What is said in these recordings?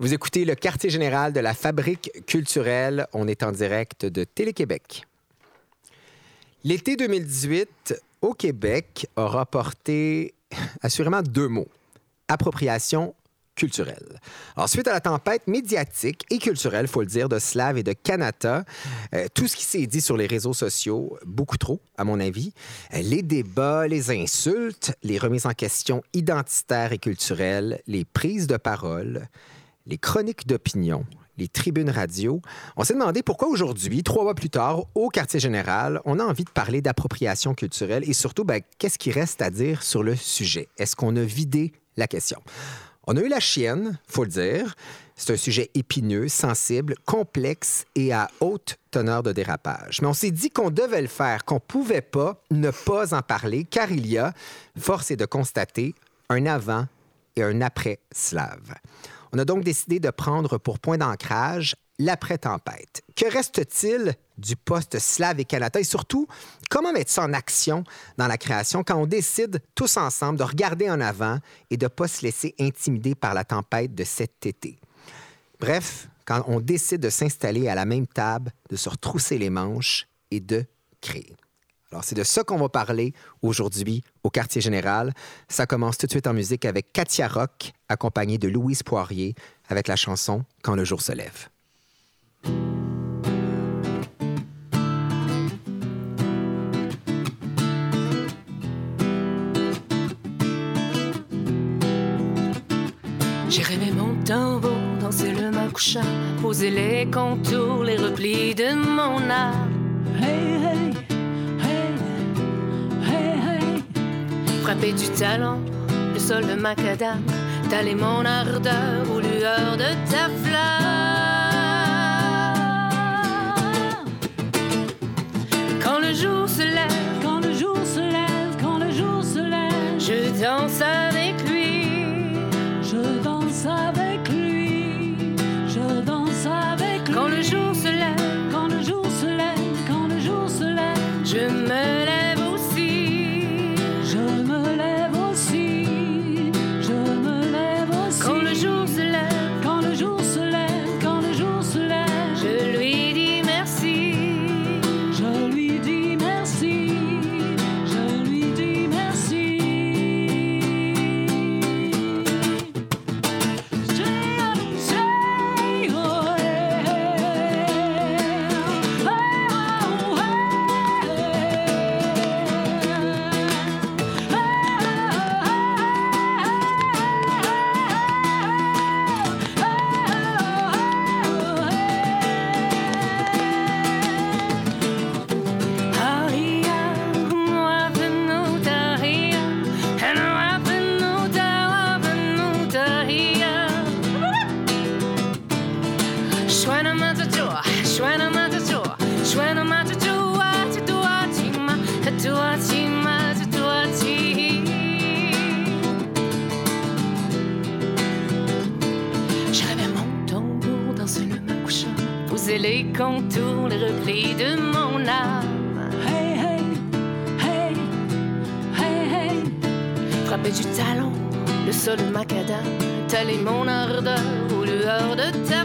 Vous écoutez le quartier général de la Fabrique culturelle. On est en direct de Télé-Québec. L'été 2018 au Québec aura porté assurément deux mots appropriation culturelle. Alors, suite à la tempête médiatique et culturelle, faut le dire, de Slav et de Kanata, euh, tout ce qui s'est dit sur les réseaux sociaux, beaucoup trop, à mon avis, euh, les débats, les insultes, les remises en question identitaires et culturelles, les prises de parole, les chroniques d'opinion, les tribunes radio, on s'est demandé pourquoi aujourd'hui, trois mois plus tard, au quartier général, on a envie de parler d'appropriation culturelle et surtout, ben, qu'est-ce qui reste à dire sur le sujet? Est-ce qu'on a vidé la question? On a eu la chienne, faut le dire. C'est un sujet épineux, sensible, complexe et à haute teneur de dérapage. Mais on s'est dit qu'on devait le faire, qu'on pouvait pas ne pas en parler, car il y a, force est de constater, un avant et un après slave. On a donc décidé de prendre pour point d'ancrage l'après-tempête. Que reste-t-il du poste Slave et Canada? Et surtout, comment mettre ça en action dans la création quand on décide tous ensemble de regarder en avant et de ne pas se laisser intimider par la tempête de cet été? Bref, quand on décide de s'installer à la même table, de se retrousser les manches et de créer. Alors, c'est de ça qu'on va parler aujourd'hui au quartier général. Ça commence tout de suite en musique avec Katia Rock, accompagnée de Louise Poirier, avec la chanson Quand le jour se lève. J'ai rêvé mon tambour, danser le couchant, poser les contours, les replis de mon âme. Hey, hey, hey, Frapper du talon, le sol de macadam, d'aller mon ardeur aux lueurs de ta flamme. Quand le jour se lève, Quand le jour se lève, quand le jour se lève, je danse avec lui. je danse avec lui, je danse avec lui. Quand le jour se lève, Quand le jour se lève, quand le jour se lève, je me poser les contours, les replis de mon âme. Hey, hey, hey, hey, hey. Frapper du talon, le sol de macadam, taler mon ardeur aux lueurs de ta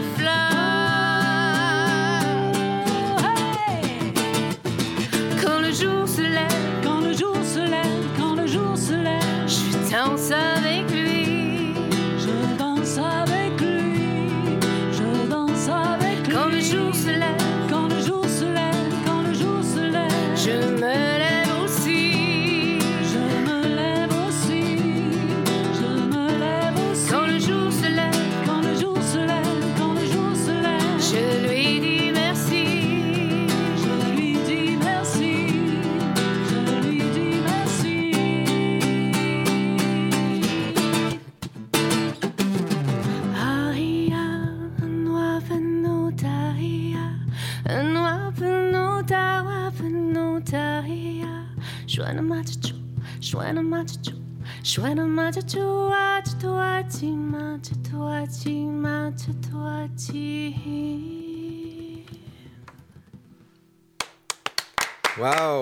Wow!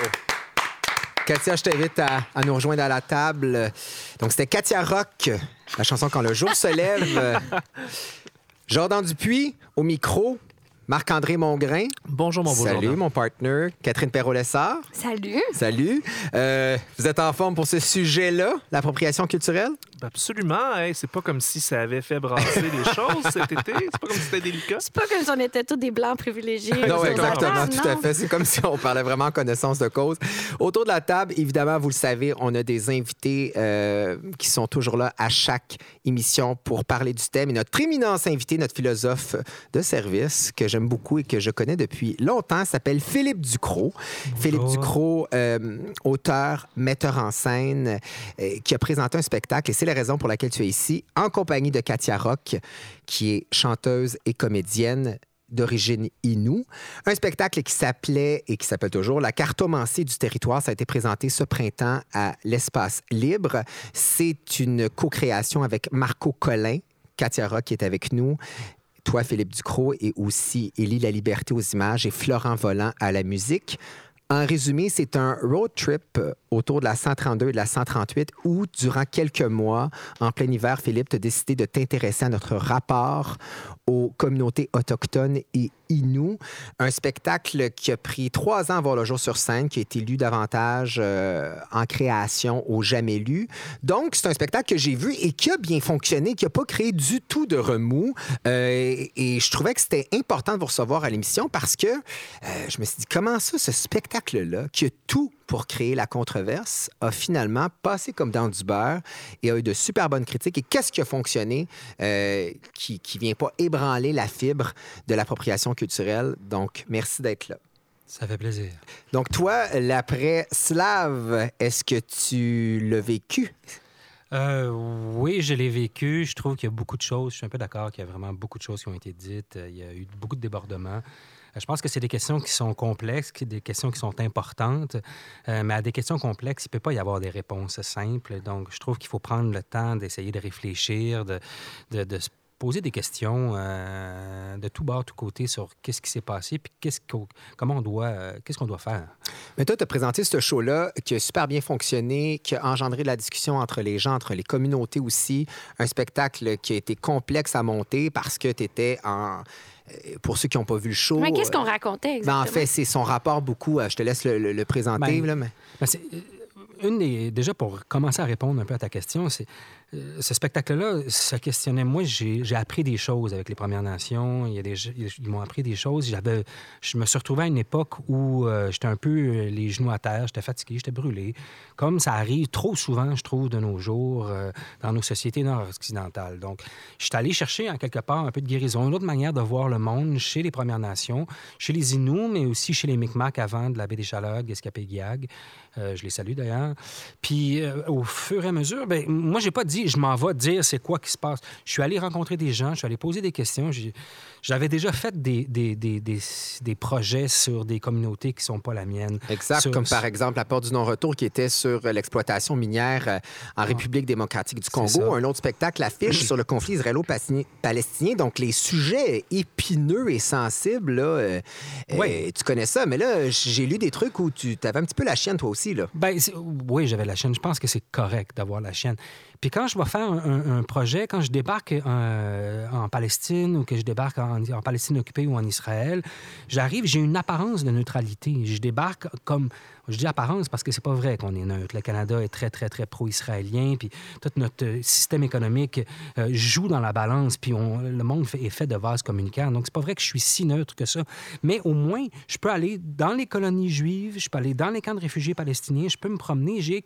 Katia, je t'invite à, à nous rejoindre à la table. Donc, c'était Katia Rock, la chanson Quand le jour se lève. Jordan Dupuis, au micro. Marc-André Mongrain. Bonjour, mon beau Salut, mon partner. Catherine Perrault-Lessard. Salut. Salut. Euh, vous êtes en forme pour ce sujet-là, l'appropriation culturelle? Ben, Absolument. hey, c'est pas comme si ça avait fait brasser les choses cet été. C'est pas comme si c'était délicat. C'est pas comme si on était tous des blancs privilégiés. Non, exactement, table, tout à fait. C'est comme si on parlait vraiment en connaissance de cause. Autour de la table, évidemment, vous le savez, on a des invités euh, qui sont toujours là à chaque émission pour parler du thème. Et notre éminence invité, notre philosophe de service, que j'aime beaucoup et que je connais depuis longtemps, s'appelle Philippe Ducrot. Philippe Ducrot, euh, auteur, metteur en scène, euh, qui a présenté un spectacle, et c'est la raison pour laquelle tu es ici, en compagnie de Katia Rock, qui est chanteuse et comédienne d'origine Inou. Un spectacle qui s'appelait et qui s'appelle toujours La cartomancie du territoire. Ça a été présenté ce printemps à l'Espace Libre. C'est une co-création avec Marco Collin, Katia Rock qui est avec nous. Toi, Philippe Ducrot, et aussi Élie La Liberté aux images et Florent Volant à la musique. En résumé, c'est un road trip euh, autour de la 132 et de la 138 où, durant quelques mois, en plein hiver, Philippe, tu as décidé de t'intéresser à notre rapport aux communautés autochtones et Inuits. Un spectacle qui a pris trois ans à voir le jour sur scène, qui a été lu davantage euh, en création au jamais lu. Donc, c'est un spectacle que j'ai vu et qui a bien fonctionné, qui n'a pas créé du tout de remous. Euh, et je trouvais que c'était important de vous recevoir à l'émission parce que je me suis dit, comment ça, ce spectacle-là, qui a tout pour créer la controverse, a finalement passé comme dans du beurre et a eu de super bonnes critiques. Et qu'est-ce qui a fonctionné euh, qui ne vient pas ébranler la fibre de l'appropriation culturelle? Donc, merci d'être là. Ça fait plaisir. Donc, toi, l'après-slave, est-ce que tu l'as vécu? Euh, oui, je l'ai vécu. Je trouve qu'il y a beaucoup de choses. Je suis un peu d'accord qu'il y a vraiment beaucoup de choses qui ont été dites. Il y a eu beaucoup de débordements. Euh, Je pense que c'est des questions qui sont complexes, des questions qui sont importantes. Euh, mais à des questions complexes, il ne peut pas y avoir des réponses simples. Donc, je trouve qu'il faut prendre le temps d'essayer de réfléchir, de, de, de se poser des questions euh, de tout bord, tout côté sur qu'est-ce qui s'est passé, puis qu'est-ce qu'on, comment on doit, euh, qu'est-ce qu'on doit faire. Mais toi, tu as présenté ce show-là qui a super bien fonctionné, qui a engendré de la discussion entre les gens, entre les communautés aussi. Un spectacle qui a été complexe à monter parce que tu étais en. euh, Pour ceux qui n'ont pas vu le show. Mais qu'est-ce qu'on racontait ben, exactement? en fait, c'est son rapport beaucoup. Je te laisse le, le- le présenter. Ben, là, mais... Ben, c'est- une des, déjà, pour commencer à répondre un peu à ta question, c'est ce spectacle-là, ça questionnait. Moi, j'ai appris des choses avec les Premières Nations. Ils m'ont appris des choses. Je me suis retrouvé à une époque où euh, j'étais un peu euh, les genoux à terre, j'étais fatigué, j'étais brûlé. Comme ça arrive trop souvent, je trouve, de nos jours euh, dans nos sociétés nord-occidentales. Donc, je suis allé chercher en quelque part un peu de guérison, une autre manière de voir le monde chez les Premières Nations, chez les Inuits, mais aussi chez les Micmacs avant de la baie des Chaleurs, Guescapé-Guiag. Euh, je les salue d'ailleurs. Puis euh, au fur et à mesure, ben, moi, j'ai pas dit je m'en vais dire c'est quoi qui se passe. Je suis allé rencontrer des gens, je suis allé poser des questions. J'avais déjà fait des, des, des, des, des projets sur des communautés qui sont pas la mienne. Exact, Sur- comme par exemple la porte du non-retour qui était sur euh, l'exploitation minière euh, en République démocratique du Congo. Un autre spectacle affiche sur le conflit israélo-palestinien. Donc, les sujets épineux et sensibles, là, euh, euh, Ouais. tu connais ça. Mais là, j'ai lu des trucs où tu avais un petit peu la chienne, toi aussi. Là. Ben, c'est- oui, j'avais la chaîne. Je pense que c'est correct d'avoir la chaîne. Puis quand je vais faire un, un- un projet, quand je débarque euh, en Palestine ou que je débarque en, en Palestine occupée ou en Israël, j'arrive, j'ai une apparence de neutralité. Je débarque comme... Je dis apparence parce que c'est pas vrai qu'on est neutre. Le Canada est très, très, très pro-israélien, puis tout notre euh, système économique euh, joue dans la balance, puis on- le monde est fait de vases communicants. Donc, c'est pas vrai que je suis si neutre que ça. Mais au moins, je peux aller dans les colonies juives, je peux aller dans les camps de réfugiés palestiniens, je peux me promener, j'ai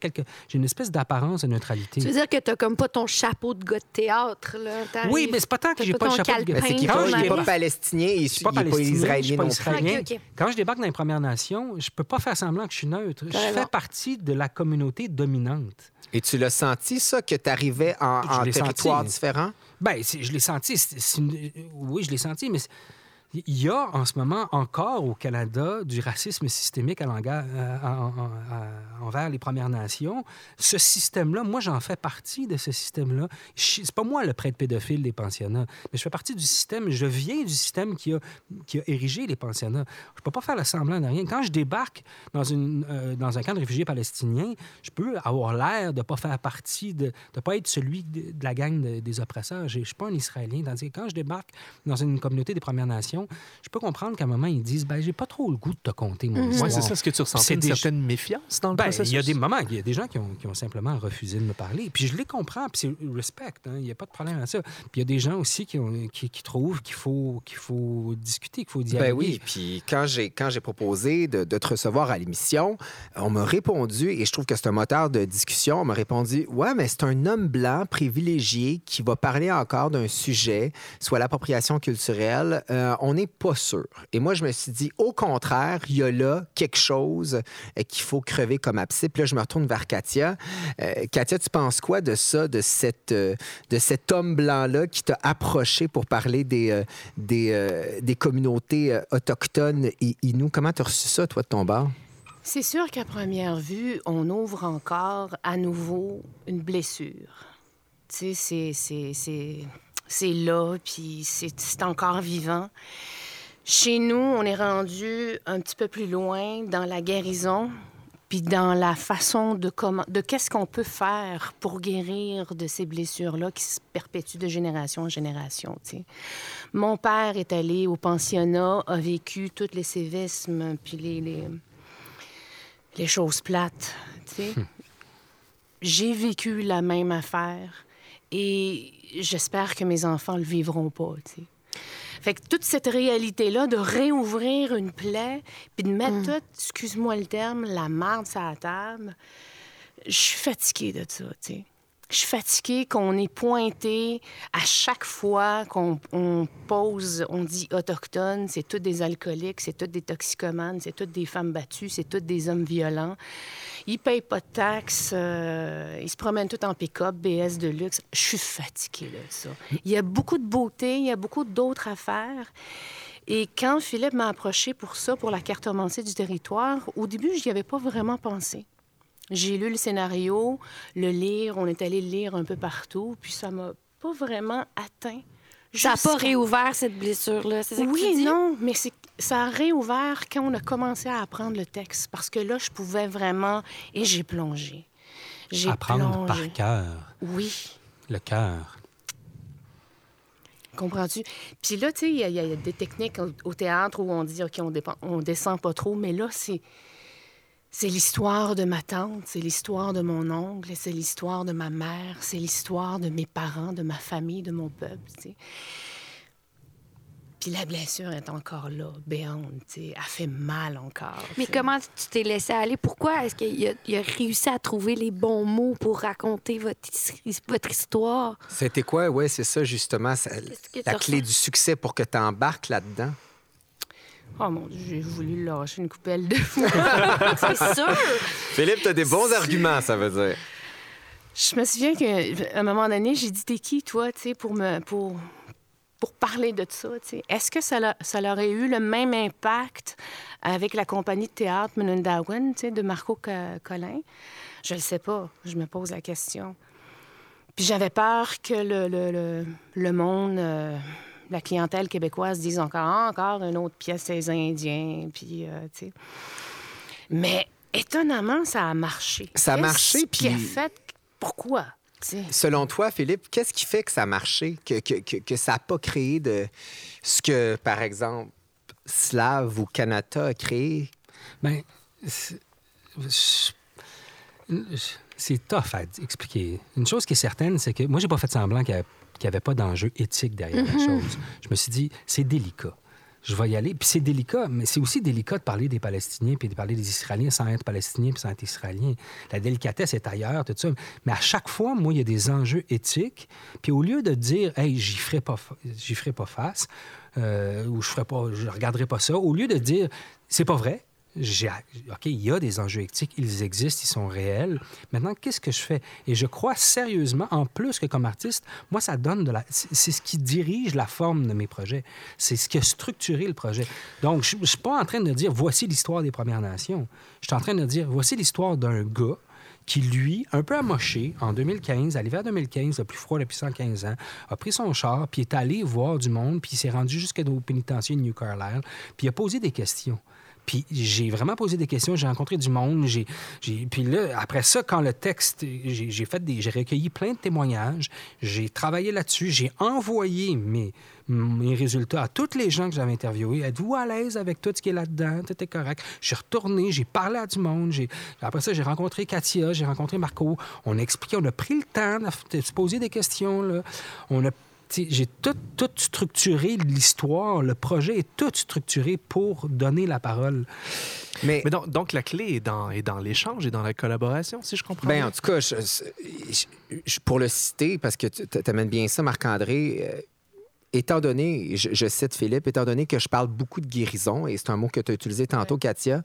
une espèce d'apparence de neutralité. Tu veux dire que t'as comme pas ton chapeau de gars de théâtre, là? Oui, mais c'est pas tant que j'ai pas le ton chapeau de c'est qu'il n'est Quand pas, je pas palestinien il Je suis pas pas palestinien, je israélien suis pas non plus. israélien. Quand je débarque dans les Premières Nations, je peux pas faire semblant que je suis neutre. Je fais partie de la communauté dominante. Et tu l'as senti, ça, que tu arrivais en, en territoire senti. différent? Ben, c'est- je l'ai senti. une- Oui, je l'ai senti, mais c'est- Il y a en ce moment encore au Canada du racisme systémique euh, en- en- en- envers les Premières Nations. Ce système-là, moi, j'en fais partie de ce système-là. Je- C'est pas moi le prêtre pédophile des pensionnats, mais je fais partie du système, je viens du système qui a, érigé les pensionnats. Je peux pas faire le semblant de rien. Quand je débarque dans, euh, un camp de réfugiés palestiniens, je peux avoir l'air de pas faire partie, de ne pas être celui de, la gang de- des oppresseurs. Je ne suis pas un Israélien. Tandis que quand je débarque dans une communauté des Premières Nations, je peux comprendre qu'à un moment, ils disent ben, j'ai pas trop le goût de te compter mon Oui, histoire. c'est ça. Est-ce que tu ressens C'est une des- certaine méfiance dans le Ben, processus? il y a des moments, il y a des gens qui ont, qui ont simplement refusé de me parler. Puis je les comprends, puis c'est respect, hein, il n'y a pas de problème à ça. Puis il y a des gens aussi qui, ont- qui, qui trouvent qu'il faut, qu'il faut discuter, qu'il faut dialoguer. Ben oui, puis quand j'ai quand j'ai proposé de, de te recevoir à l'émission, on m'a répondu et je trouve que c'est un moteur de discussion. On m'a répondu ouais, mais c'est un homme blanc privilégié qui va parler encore d'un sujet, soit l'appropriation culturelle. Euh, on n'est pas sûr. Et moi, je me suis dit au contraire, il y a là quelque chose euh, qu'il faut crever comme abcès. Puis là, je me retourne vers Katia. Euh, Katia, tu penses quoi de ça, de cette euh, de cet homme blanc là qui t'a approché pour parler des des, des communautés autochtones et Inuits? Comment tu as reçu ça, toi, de ton bar? C'est sûr qu'à première vue, on ouvre encore à nouveau une blessure. Tu sais, c'est- c'est- là, puis c'est encore vivant. Chez nous, on est rendu un petit peu plus loin dans la guérison, puis dans la façon de comment, de qu'est-ce qu'on peut faire pour guérir de ces blessures-là qui se perpétuent de génération en génération. tu sais. Mon père est allé au pensionnat, a vécu tous les sévismes, puis les, les, les choses plates. sais. J'ai vécu la même affaire et j'espère que mes enfants le vivront pas. tu sais. Fait que toute cette réalité-là de réouvrir une plaie, puis de mettre tout, excuse-moi le terme, la marde sur la table, je suis fatiguée de ça, tu sais. Je suis fatiguée qu'on ait pointé à chaque fois qu'on on pose, on dit autochtone, c'est tous des alcooliques, c'est tous des toxicomanes, c'est toutes des femmes battues, c'est tous des hommes violents. Ils payent pas de taxes, euh, ils se promènent tout en pick-up, BS de luxe. Je suis fatiguée de ça. Il y a beaucoup de beauté, il y a beaucoup d'autres affaires. Et quand Philippe m'a approché pour ça, pour la cartomancie du territoire, au début, je n'y avais pas vraiment pensé. J'ai lu le scénario, le lire, on est allé le lire un peu partout, puis ça m'a pas vraiment atteint. Ça n'a pas réouvert cette blessure-là. C'est ça que tu Oui, dis? non, mais ça a réouvert quand on a commencé à apprendre le texte, parce que là, je pouvais vraiment... Et j'ai plongé. J'ai Apprendre plongé. par cœur, Oui. le cœur. Comprends-tu? Puis là, tu sais, il y, a- il y a des techniques au, au théâtre où on dit, OK, on, dépen- on descend pas trop, mais là, c'est. C'est l'histoire de ma tante, c'est l'histoire de mon oncle, c'est l'histoire de ma mère, c'est l'histoire de mes parents, de ma famille, de mon peuple. Puis la blessure est encore là, béante, tu sais. Elle fait mal encore. Mais comment tu t'es laissé aller? Pourquoi est-ce qu'il a, réussi à trouver les bons mots pour raconter votre, his- votre histoire? C'était quoi? Oui, c'est ça, justement, ça- la clé ressens? du succès pour que tu embarques là-dedans. Oh mon Dieu, j'ai voulu lâcher une coupelle de fois. C'est sûr! Philippe, tu as des bons arguments, ça veut dire. Je me souviens qu'à un moment donné, j'ai dit T'es qui, toi, tu sais, pour me. Pour... Pour parler de ça, tu sais? est-ce que ça, l'a- ça aurait eu le même impact avec la compagnie de théâtre sais, de Marco Co- Collin? Je ne sais pas. Je me pose la question. Puis j'avais peur que le, le, le, le monde, euh, la clientèle québécoise dise encore, Ah, encore une autre pièce des Indiens, puis, euh, tu sais. Mais étonnamment, ça a marché. Ça a Qu'est-ce marché, qui a puis- fait... Pourquoi? Selon toi, Philippe, qu'est-ce qui fait que ça a marché, que, que, que, que ça n'a pas créé de ce que, par exemple, Slav ou Kanata a créé? Ben, c'est- c'est tough à expliquer. Une chose qui est certaine, c'est que moi, j'ai pas fait semblant qu'il n'y avait pas d'enjeu éthique derrière la chose. Je me suis dit, c'est délicat. Je vais y aller. Puis c'est délicat, mais c'est aussi délicat de parler des Palestiniens puis de parler des Israéliens sans être Palestinien puis sans être Israélien. La délicatesse est ailleurs, tout ça. Mais à chaque fois, moi, il y a des enjeux éthiques. Puis au lieu de dire, hey, j'y ferai pas, j'y ferai pas face, euh, ou je ferai pas, je regarderai pas ça, au lieu de dire, c'est pas vrai, OK, il y a des enjeux éthiques, ils existent, ils sont réels. Maintenant, qu'est-ce que je fais? Et je crois sérieusement, en plus que comme artiste, moi, ça donne de la... C'est ce qui dirige la forme de mes projets. C'est ce qui a structuré le projet. Donc, je ne suis pas en train de dire, voici l'histoire des Premières Nations. Je suis en train de dire, voici l'histoire d'un gars qui, lui, un peu amoché, en 2015, à l'hiver 2015, le plus froid depuis 115 ans, a pris son char, puis est allé voir du monde, puis s'est rendu jusqu'au pénitencier de New Carlisle, puis a posé des questions. Puis j'ai vraiment posé des questions, j'ai rencontré du monde, j'ai, puis là, après ça, quand le texte, j'ai, fait des, j'ai recueilli plein de témoignages, j'ai travaillé là-dessus, j'ai envoyé mes, mes résultats à toutes les gens que j'avais interviewés. Êtes-vous à l'aise avec tout ce qui est là-dedans? Tout est correct. Je suis retourné, j'ai parlé à du monde. Après ça, j'ai rencontré Katia, j'ai rencontré Marco. On a expliqué, on a pris le temps de, se poser des questions. Là. On a j'ai tout, tout structuré l'histoire, le projet est tout structuré pour donner la parole. Mais, Mais donc, donc, la clé est dans, est dans l'échange et dans la collaboration, si je comprends ben, bien? en tout cas, je- je- je- pour le citer, parce que tu amènes bien ça, Marc-André, euh, étant donné, je, je cite Philippe, étant donné que je parle beaucoup de guérison, et c'est un mot que tu as utilisé tantôt, Katia,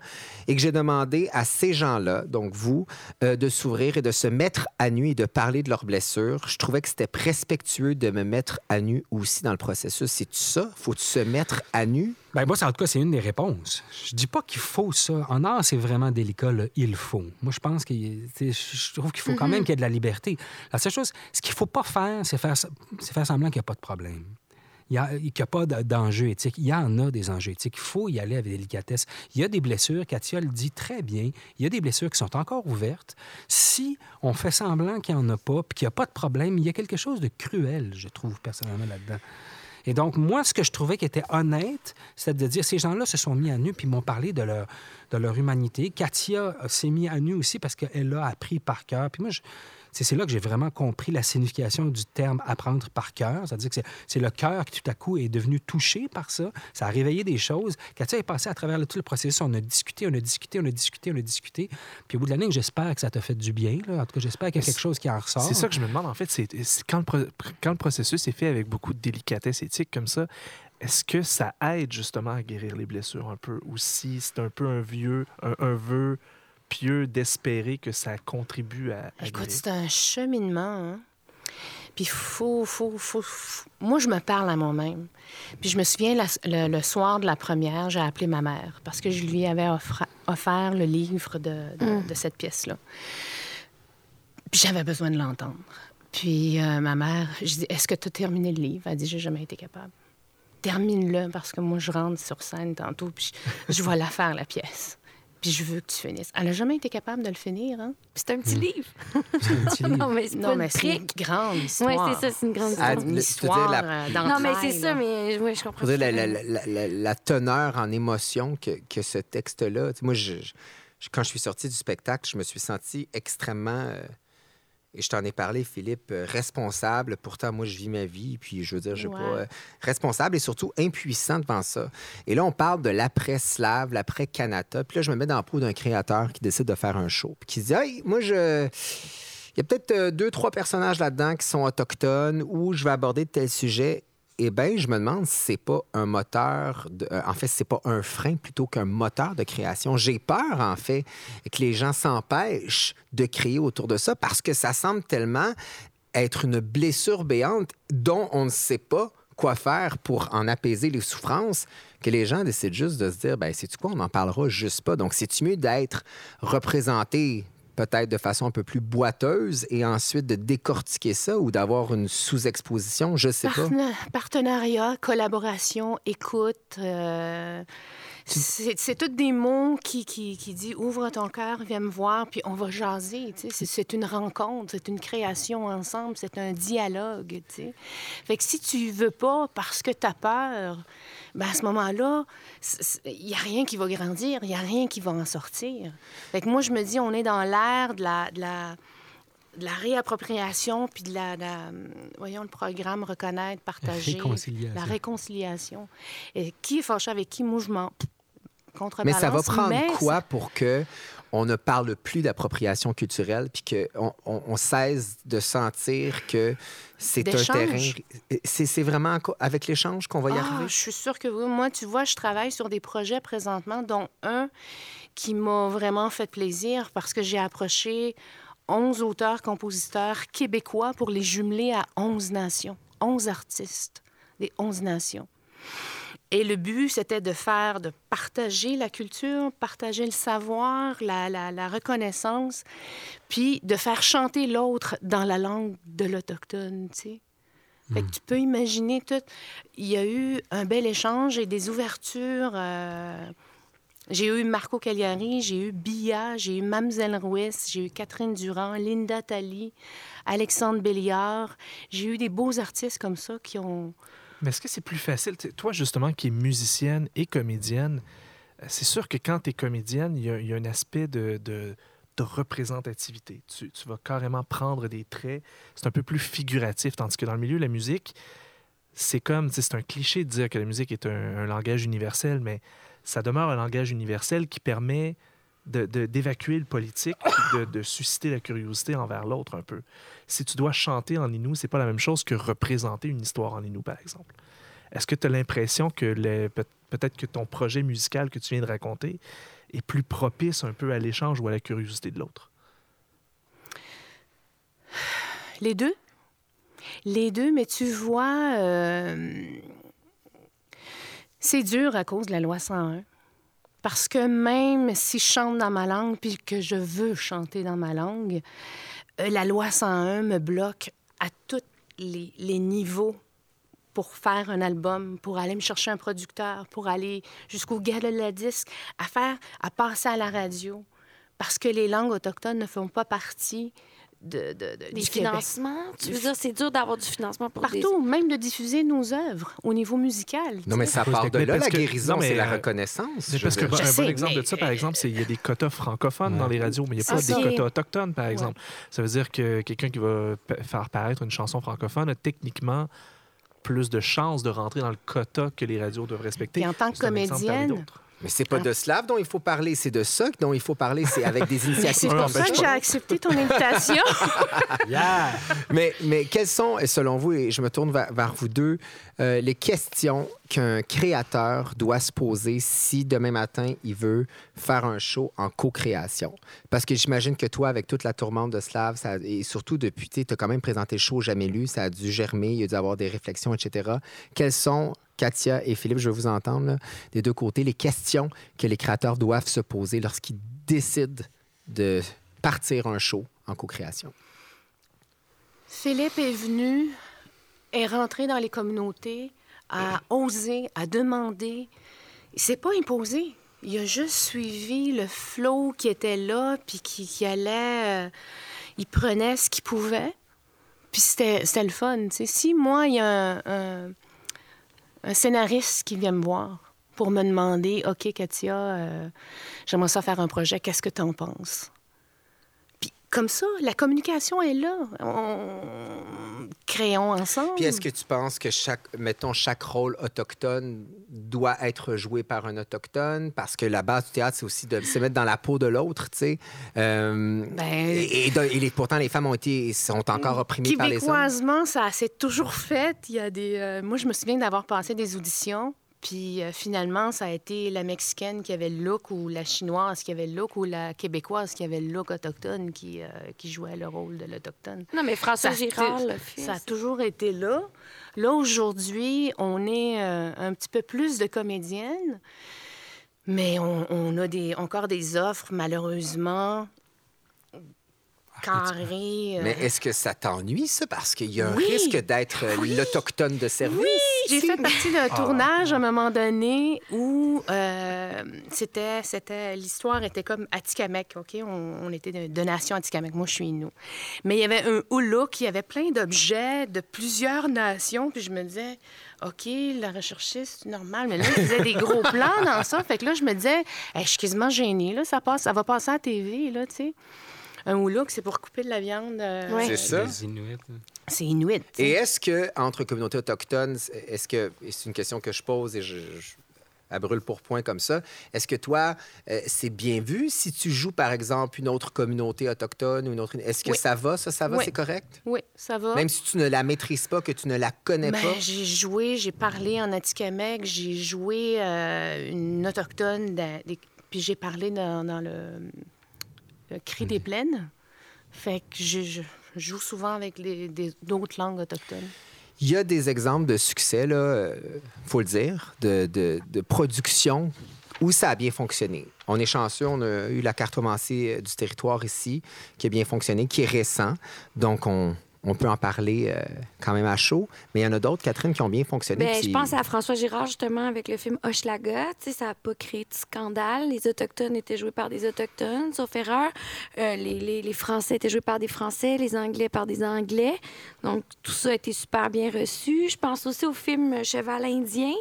et que j'ai demandé à ces gens-là, donc vous, euh, de s'ouvrir et de se mettre à nu et de parler de leurs blessures, je trouvais que c'était respectueux de me mettre à nu aussi dans le processus. C'est ça? Faut-tu se mettre à nu? Ben moi, ça, en tout cas, c'est une des réponses. Je dis pas qu'il faut ça. En art, c'est vraiment délicat, le il faut. Moi, je pense que je trouve qu'il faut quand même qu'il y ait de la liberté. La seule chose, ce qu'il faut pas faire, c'est faire, c'est faire semblant qu'il n'y a pas de problème. Il n'y a, pas de- d'enjeux éthiques. Il y en a des enjeux éthiques. Il faut y aller avec délicatesse. Il y a des blessures, Katia le dit très bien, il y a des blessures qui sont encore ouvertes. Si on fait semblant qu'il n'y en a pas, puis qu'il n'y a pas de problème, il y a quelque chose de cruel, je trouve, personnellement, là-dedans. Et donc, moi, ce que je trouvais qui était honnête, c'était de dire ces gens-là se sont mis à nu puis m'ont parlé de leur, de leur humanité. Katia s'est mis à nu aussi parce qu'elle a appris par cœur. Puis moi, je- c'est là que j'ai vraiment compris la signification du terme apprendre par cœur. C'est-à-dire que c'est- le cœur qui, tout à coup, est devenu touché par ça. Ça a réveillé des choses. Katia est passée à travers le- tout le processus. On a discuté, on a discuté, on a discuté, on a discuté. Puis au bout de l'année, j'espère que ça t'a fait du bien. là. En tout cas, j'espère qu'il y a quelque chose qui en ressort. C'est ça que je me demande, en fait, c'est quand, le pro- quand le processus est fait avec beaucoup de délicatesse éthique comme ça, est-ce que ça aide justement à guérir les blessures un peu? Ou si c'est un peu un vieux, un, un vœu pieux d'espérer que ça contribue à, à Écoute, c'est un cheminement. hein. Puis faut, faut, faut, faut- Moi, je me parle à moi-même. Puis je me souviens, la- le, le soir de la première, j'ai appelé ma mère parce que je lui avais offra- offert le livre de, de- de cette pièce-là. Puis j'avais besoin de l'entendre. Puis euh, ma mère, je dis, est-ce que tu as terminé le livre? Elle dit, j'ai jamais été capable. Termine-le parce que moi, je rentre sur scène tantôt, puis je, je vais la faire, la pièce. Puis je veux que tu finisses. Elle n'a jamais été capable de le finir, hein? C'est un petit livre. C'est un petit livre. non, mais c'est Non, une mais c'est une brique. grande Oui, histoire. c'est ça, c'est une grande Ah, histoire. le- Une histoire la- Non, mais c'est ça, mais oui, je comprends. La, la- la- la- teneur en émotion que, que ce texte-là. Moi, je, je- quand je suis sorti du spectacle, je me suis senti extrêmement. euh, et je t'en ai parlé, Philippe, euh, responsable. Pourtant, moi, je vis ma vie, puis je veux dire, je Ouais. pas. euh, responsable et surtout impuissant devant ça. Et là, on parle de l'après-slave, l'après-Canada. Puis là, je me mets dans la peau d'un créateur qui décide de faire un show. Puis qui se dit, hey, moi, je. Il y a peut-être euh, deux, trois personnages là-dedans qui sont autochtones où je vais aborder de tels sujets. Eh bien, je me demande si c'est pas un moteur, de- euh, en fait, c'est pas un frein plutôt qu'un moteur de création. J'ai peur, en fait, que les gens s'empêchent de créer autour de ça parce que ça semble tellement être une blessure béante dont on ne sait pas quoi faire pour en apaiser les souffrances, que les gens décident juste de se dire, ben c'est quoi, on n'en parlera juste pas. Donc, c'est mieux d'être représenté peut-être de façon un peu plus boiteuse et ensuite de décortiquer ça ou d'avoir une sous-exposition, je sais pas. Partena- Partenariat, collaboration, écoute. euh, c'est tous des mots qui, qui, qui disent ouvre ton cœur, viens me voir, puis on va jaser. tu sais. C'est une rencontre, c'est une création ensemble, c'est un dialogue. tu sais. Fait que si tu veux pas parce que tu as peur, ben à ce moment-là, il n'y a rien qui va grandir, il n'y a rien qui va en sortir. Fait que moi, je me dis, on est dans l'ère de la, de la, de la réappropriation, puis de la, de la- voyons, le programme Reconnaître, Partager. Réconciliation. La réconciliation. Et qui est fâché avec qui? Moi, je m'en Mais ça va prendre mais quoi pour que on ne parle plus d'appropriation culturelle puis qu'on on, on cesse de sentir que c'est un terrain. C'est vraiment avec l'échange qu'on va y Ah, arriver? je suis sûre que oui. Moi, tu vois, je travaille sur des projets présentement, dont un qui m'a vraiment fait plaisir parce que j'ai approché 11 auteurs, compositeurs québécois pour les jumeler à 11 nations, 11 artistes des 11 nations. Et le but, c'était de faire, de partager la culture, partager le savoir, la, la- la reconnaissance, puis de faire chanter l'autre dans la langue de l'Autochtone, tu sais. Fait que tu peux imaginer tout. Il y a eu un bel échange et des ouvertures. euh, J'ai eu Marco Cagliari, j'ai eu Bia, j'ai eu Mamselle Ruiz, j'ai eu Catherine Durand, Linda Talley, Alexandre Béliard. J'ai eu des beaux artistes comme ça qui ont... Mais est-ce que c'est plus facile? Toi, justement, qui es musicienne et comédienne, euh, c'est sûr que quand tu es comédienne, il y, a- un aspect de, représentativité. Tu, vas carrément prendre des traits. C'est un peu plus figuratif, tandis que dans le milieu de la musique, c'est comme, c'est un cliché de dire que la musique est un langage universel, mais ça demeure un langage universel qui permet de- de- d'évacuer le politique, de, de susciter la curiosité envers l'autre un peu. Si tu dois chanter en Inou, c'est pas la même chose que représenter une histoire en Inou, par exemple. Est-ce que tu as l'impression que peut-être que ton projet musical que tu viens de raconter est plus propice un peu à l'échange ou à la curiosité de l'autre? Les deux. Les deux, mais tu vois, euh, c'est dur à cause de la loi 101. Parce que même si je chante dans ma langue, puis que je veux chanter dans ma langue, euh, la loi 101 me bloque à tous les, niveaux pour faire un album, pour aller me chercher un producteur, pour aller jusqu'au gala de la disque, à faire, à passer à la radio. Parce que les langues autochtones ne font pas partie de, de- du Québec. financements? Tu veux dire, c'est dur d'avoir du financement pour des... Partout, même de diffuser nos œuvres au niveau musical. Non, mais ça part de là, la que- guérison, c'est la euh, reconnaissance. C'est je parce que un sais, bon exemple mais- de ça, par exemple, c'est il y a des quotas francophones dans les radios, mais il n'y a pas C'est des quotas autochtones, par exemple. Ça veut dire que quelqu'un qui va faire paraître une chanson francophone a techniquement plus de chances de rentrer dans le quota que les radios doivent respecter. Puis en tant que comédienne, d'autres. Mais c'est pas de cela dont il faut parler, c'est de ça dont il faut parler. C'est avec des c'est initiatives pour comme ben, ça que j'ai accepté ton invitation. Yeah! Mais, mais quelles sont, selon vous, et je me tourne vers, vers vous deux, euh, les questions qu'un créateur doit se poser si demain matin il veut faire un show en co-création? Parce que j'imagine que toi, avec toute la tourmente de Slav, ça, et surtout depuis, tu as quand même présenté le show Jamais lu, ça a dû germer, il y a dû avoir des réflexions, etc. Quelles sont, Katia et Philippe, je veux vous entendre des deux côtés, les questions que les créateurs doivent se poser lorsqu'ils décident de partir un show en co-création? Philippe est venu, est rentré dans les communautés, a osé, a demandé. Il s'est pas imposé. Il a juste suivi le flow qui était là, puis qui, allait. euh, il prenait ce qu'il pouvait. Puis c'était le fun. Si moi, il y a un- un scénariste qui vient me voir pour me demander OK, Katia, euh, j'aimerais ça faire un projet, qu'est-ce que tu en penses? Comme ça, la communication est là. On... Créons ensemble. Puis est-ce que tu penses que chaque, mettons, chaque rôle autochtone doit être joué par un autochtone? Parce que la base du théâtre, c'est aussi de se mettre dans la peau de l'autre, tu sais. Euh, Ben, et, pourtant, les femmes ont été, sont encore opprimées par les hommes. Ça s'est toujours fait. Il y a des, euh, moi, je me souviens d'avoir passé des auditions. Puis euh, finalement, ça a été la Mexicaine qui avait le look ou la Chinoise qui avait le look ou la Québécoise qui avait le look autochtone qui, euh, qui jouait le rôle de l'Autochtone. Non, mais François Ça, Girard c'est- le fait. Ça a toujours été là. Là, aujourd'hui, on est euh, un petit peu plus de comédiennes, mais on, on a des, encore des offres, malheureusement, carrées. euh, Mais est-ce que ça t'ennuie, ça? Parce qu'il y a un Oui. risque d'être euh, l'autochtone de service. J'ai fait partie d'un Ah. tournage à un moment donné où euh, c'était, c'était, l'histoire était comme Atikamek, OK? On, on était de, de nation Atikamek. Moi, je suis Innu. Mais il y avait un hula qui avait plein d'objets de plusieurs nations. Puis je me disais, OK, la recherchiste, c'est normal. Mais là, il faisait des gros plans dans ça. Fait que là, je me disais, Hey, je suis quasiment gênée. Là, ça, passe, ça va passer à la TV, là, tu sais. Un hula, c'est pour couper de la viande. euh, Ouais. C'est ça. Inuits. C'est Inuit. Et est-ce que entre communautés autochtones, est-ce que et c'est une question que je pose et je, je- à brûle pour point comme ça, est-ce que toi euh, c'est bien vu si tu joues par exemple une autre communauté autochtone ou une autre est-ce que Oui. ça va ça ça va Oui. c'est correct? Oui, ça va. même si tu ne la maîtrises pas que tu ne la connais Ben, pas? j'ai joué, j'ai parlé en Atikamekw, j'ai joué euh, une autochtone, dans- des- Puis j'ai parlé dans, le Cri des plaines. Fait que je, je joue souvent avec d'autres langues autochtones. Il y a des exemples de succès, là, euh, faut le dire, de, de, de production où ça a bien fonctionné. On est chanceux, on a eu la cartomancée euh, du territoire ici qui a bien fonctionné, qui est récent. Donc, on, on peut en parler euh, quand même à chaud. Mais il y en a d'autres, Catherine, qui ont bien fonctionné. Ben, puis- je pense à François Girard, justement, avec le film Hochelaga. Tu sais, ça n'a pas créé de scandale. Les Autochtones étaient joués par des Autochtones, sauf erreur. Euh, les, les- les Français étaient joués par des Français, les Anglais par des Anglais. Donc, tout ça a été super bien reçu. Je pense aussi au film Cheval indien,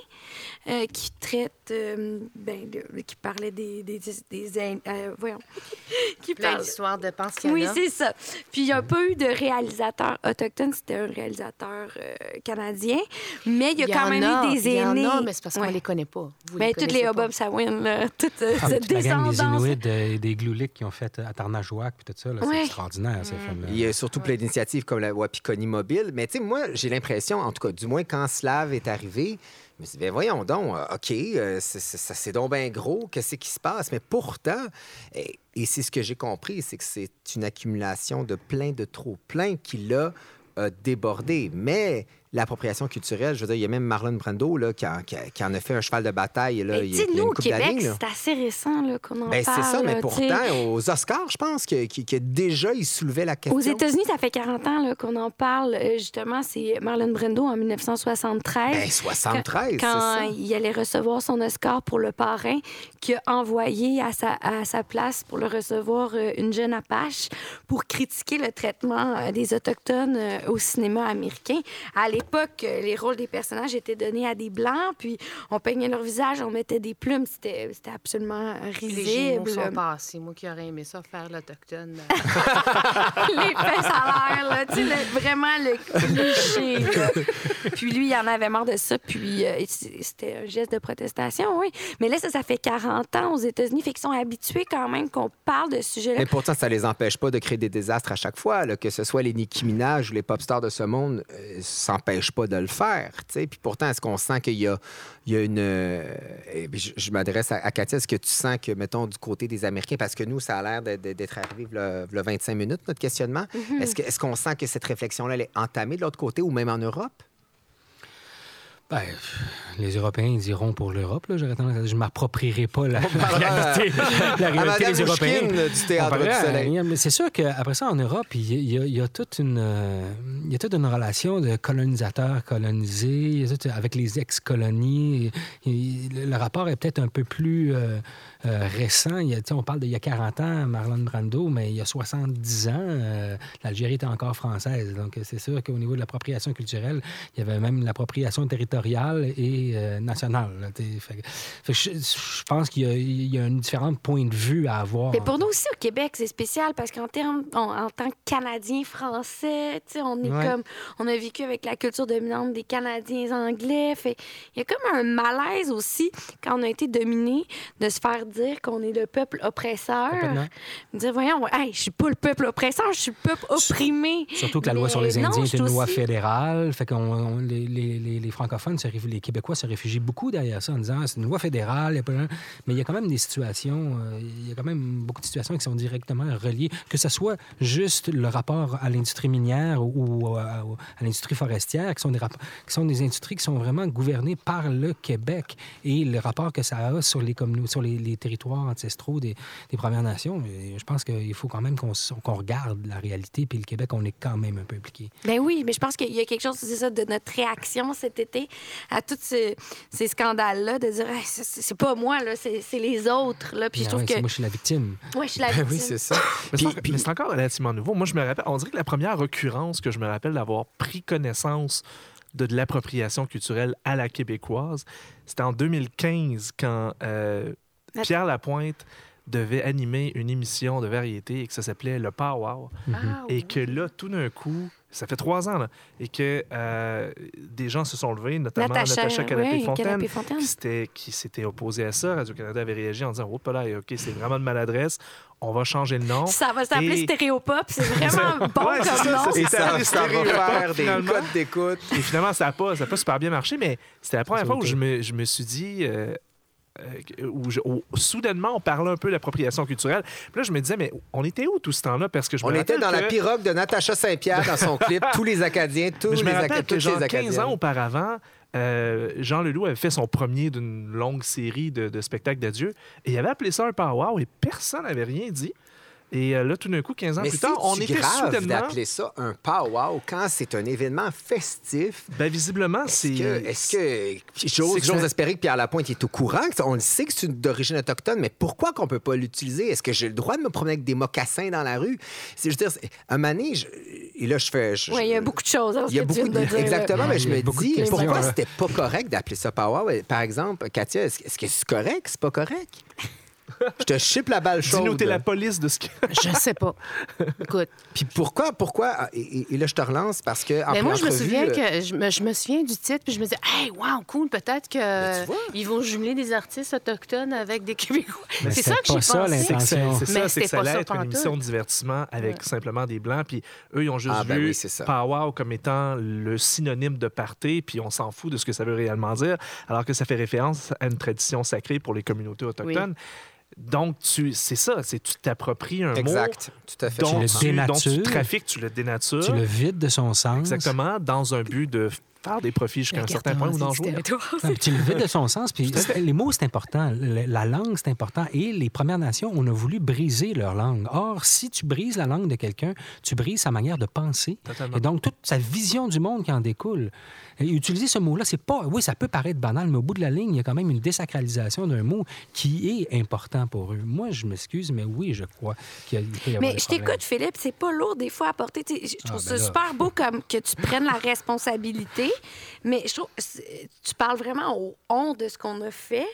euh, qui traite, euh, ben, de- qui parlait des... des, des, euh, voyons. qui Plein parle- d'histoires de pensionnat. oui, c'est ça. Puis il n'y a pas eu de réalisateur autochtone, c'était un réalisateur euh, canadien. Mais il y a Il y quand en même a, eu des aînés. a, mais c'est parce qu'on Ouais. les connaît pas. Vous Ben, toutes les. Hobab Sawin, là, toute euh, Ah, cette toute la gang des. Inuits et des Glouliks qui ont fait à Tarnajoak puis tout ça, là, c'est Ouais. extraordinaire, ces Mm. films-là. Il y a surtout plein d'initiatives comme la Wapikoni Mobile. Mais tu sais, moi, j'ai l'impression, en tout cas, du moins quand Slav est arrivé, me ben voyons donc, euh, OK, euh, ça c'est donc bien gros, qu'est-ce qui se passe? Mais pourtant, et, et c'est ce que j'ai compris, c'est que c'est une accumulation de plein de trop plein qui l'a euh, débordé. Mais l'appropriation culturelle, je veux dire, il y a même Marlon Brando là, qui, en, qui en a fait un cheval de bataille là, Mais il y a, nous, au Québec, c'est assez récent là, qu'on en Ben, parle. c'est ça, mais pourtant, aux Oscars, je pense que, que- que déjà, il soulevait la question. Aux États-Unis, ça fait 40 ans qu'on en parle. Euh, Justement, c'est Marlon Brando en 1973. Ben, 73, c'est quand ça. il allait recevoir son Oscar pour le parrain, qui a envoyé à sa, à sa place pour le recevoir euh, une jeune Apache pour critiquer le traitement euh, des Autochtones au cinéma américain. À l'époque, euh, les rôles des personnages étaient donnés à des Blancs, puis on peignait leur visage, on mettait des plumes. C'était c'était absolument Puis Les Gémeaux risible. sont passés. Moi qui aurais aimé ça, faire l'Autochtone. les faits salaires, là, tu sais, le- vraiment le cliché. là. Puis lui, il en avait marre de ça, puis euh, c'était un geste de protestation, oui. Mais là, ça, ça fait 40 ans aux États-Unis, fait qu'ils sont habitués quand même qu'on parle de ce sujet-là. Mais pourtant, ça les empêche pas de créer des désastres à chaque fois. là, que ce soit les Nicki Minaj ou les pop stars de ce monde, euh, s'empêchent pas de le faire. tu sais. Puis pourtant, est-ce qu'on sent qu'il y a, il y a une... euh, et puis je je m'adresse à, à Katia. Est-ce que tu sens que, mettons, du côté des Américains, parce que nous, ça a l'air d'être- arrivé le 25 minutes, notre questionnement, est-ce que- est-ce qu'on sent que cette réflexion-là, elle est entamée de l'autre côté ou même en Europe? Ben, les Européens diront pour l'Europe, là, j'aurais tendance à dire, je ne m'approprierai pas la, la réalité, la réalité des Européens. Du Théâtre du Soleil. mais c'est sûr qu'après ça, en Europe, il y, a- il y toute une, euh, il y a toute une relation de colonisateur colonisé, il y a tout- avec les ex-colonies. Le rapport est peut-être un peu plus euh, euh, récent. Il y a- on parle d'il y a 40 ans, Marlon Brando, mais il y a 70 ans, euh, l'Algérie était encore française. Donc, c'est sûr qu'au niveau de l'appropriation culturelle, il y avait même l'appropriation territoriale et euh, nationale. Fait fait je, je pense qu'il y a, il y a un différent point de vue à avoir. Mais pour nous aussi, au Québec, c'est spécial parce qu'en termes, en, tant que Canadiens français, on est Ouais. comme, on a vécu avec la culture dominante des Canadiens anglais. Fait, il y a comme un malaise aussi quand on a été dominé de se faire dire qu'on est le peuple oppresseur. Complètement. Dire, voyons, hey, je suis pas le peuple oppresseur, je suis le peuple opprimé. Surtout que la loi sur les non, Indiens je est une loi fédérale. Fait qu'on on- les, les- les- les francophones, les Québécois se réfugient beaucoup derrière ça en disant c'est une loi fédérale. a pas- Mais il y a quand même des situations, euh, il y a quand même beaucoup de situations qui sont directement reliées, que ce soit juste le rapport à l'industrie minière ou, ou à, l'industrie forestière, qui sont, des qui sont des industries qui sont vraiment gouvernées par le Québec et le rapport que ça a sur les, sur les, les territoires ancestraux des, des Premières Nations. Et je pense qu'il faut quand même qu'on regarde la réalité. Puis le Québec, on est quand même un peu impliqué. Ben oui, mais je pense qu'il y a quelque chose, ça, de notre réaction cet été à tous ces, ces scandales-là, de dire, Hey, c'est- pas moi, c'est les autres. Là. Puis je Ah trouve ouais, que. c'est- Moi, je suis la victime. Ouais, je suis la Ben oui, victime. c'est ça. Mais c'est- puis- encore relativement nouveau. Moi, je me rappelle, on dirait que la première occurrence que je me rappelle d'avoir pris connaissance de, de l'appropriation culturelle à la québécoise, c'était en 2015 quand euh. Pierre Lapointe devait animer une émission de variété et que ça s'appelait Le Pow Ah, Et que là, tout d'un coup, ça fait trois ans, là, et que euh, des gens se sont levés, notamment Natacha, Natacha, Canapé-Fontaine, oui, qui s'était qui s'était opposé à ça. Radio-Canada avait réagi en disant « Oh, là, OK, c'est vraiment de maladresse. On va changer le nom. » Ça va s'appeler Et- Stéréopop, c'est vraiment bon Ouais, c'est comme ça, nom. ça, Et ça, va faire des finalement. codes d'écoute. Et finalement, ça n'a pas, ça a pas super bien marché, mais c'était la première Ça fois où je me, je me suis dit, euh, où, je- où soudainement on parlait un peu d'appropriation culturelle. Puis là, je me disais, mais on était où tout ce temps-là? Parce que je me On était rappelle dans la pirogue de Natacha Saint-Pierre dans son clip, tous les Acadiens, tous Mais je me les rappelle Acadiens, que toutes genre les 15 ans auparavant, euh, Jean Leloup avait fait son premier d'une longue série de, de spectacles d'adieu et il avait appelé ça un powwow et personne n'avait rien dit. Et euh, là, tout d'un coup, 15 ans Mais plus tard, on était grave soudainement... d'appeler ça un powwow quand c'est un événement festif. Ben, visiblement, c'est... que, est-ce que j'ose que j'ose ça- espérer que Pierre Lapointe est au courant, que ça- on le sait que c'est d'origine autochtone, mais pourquoi qu'on peut pas l'utiliser? Est-ce que j'ai le droit de me promener avec des mocassins dans la rue? C'est je veux dire, un mané, je- et là je fais, je- Oui, il y a beaucoup de choses. hein, il y a que beaucoup de... de dire, là. Exactement, mais je me dis, pourquoi là. c'était pas correct d'appeler ça powwow? Par exemple, Katia, est-ce est-ce que c'est correct? C'est pas correct? Je te chipe la balle chaude. Dis-nous, t'es la police de ce que... Je sais pas. Écoute, Puis pourquoi, pourquoi, ah, et, là je te relance parce que en mais moi, je me souviens euh, que je me, je me souviens du titre, puis je me disais, hey, wow, cool, peut-être que Ben, ils vont jumeler des artistes autochtones avec des Québécois. C'est ça que j'ai pensé. C'est que c'est- ça, c'est que ça allait être une émission de divertissement avec Ouais. simplement des Blancs. Puis eux, ils ont juste Ah, ben vu oui, ça. comme étant le synonyme de party, puis on s'en fout de ce que ça veut réellement dire, alors que ça fait référence à une tradition sacrée pour les communautés autochtones. Donc, tu, c'est ça, c'est tu t'appropries un Exact, tout à fait. mot dont Tu le tu, dont tu dénatures. trafiques, tu le dénatures. Tu le vides de son sens. Exactement, dans un but de faire des profits jusqu'à un certain point ou d'en jouer. Puis tu le vides de son sens. Puis les mots, c'est important. Le- La langue, c'est important. Et les Premières Nations, on a voulu briser leur langue. Or, si tu brises la langue de quelqu'un, tu brises sa manière de penser. Totalement. Et donc, toute sa vision du monde qui en découle. Et utiliser ce mot-là, c'est pas. Oui, ça peut paraître banal, mais au bout de la ligne, il y a quand même une désacralisation d'un mot qui est important pour eux. Moi, je m'excuse, mais oui, je crois qu'il peut y avoir Mais des je t'écoute, Philippe, c'est pas lourd des fois à porter. Je trouve Ah, ça ben là. super beau comme que tu prennes la responsabilité, mais je trouve tu parles vraiment au on de ce qu'on a fait.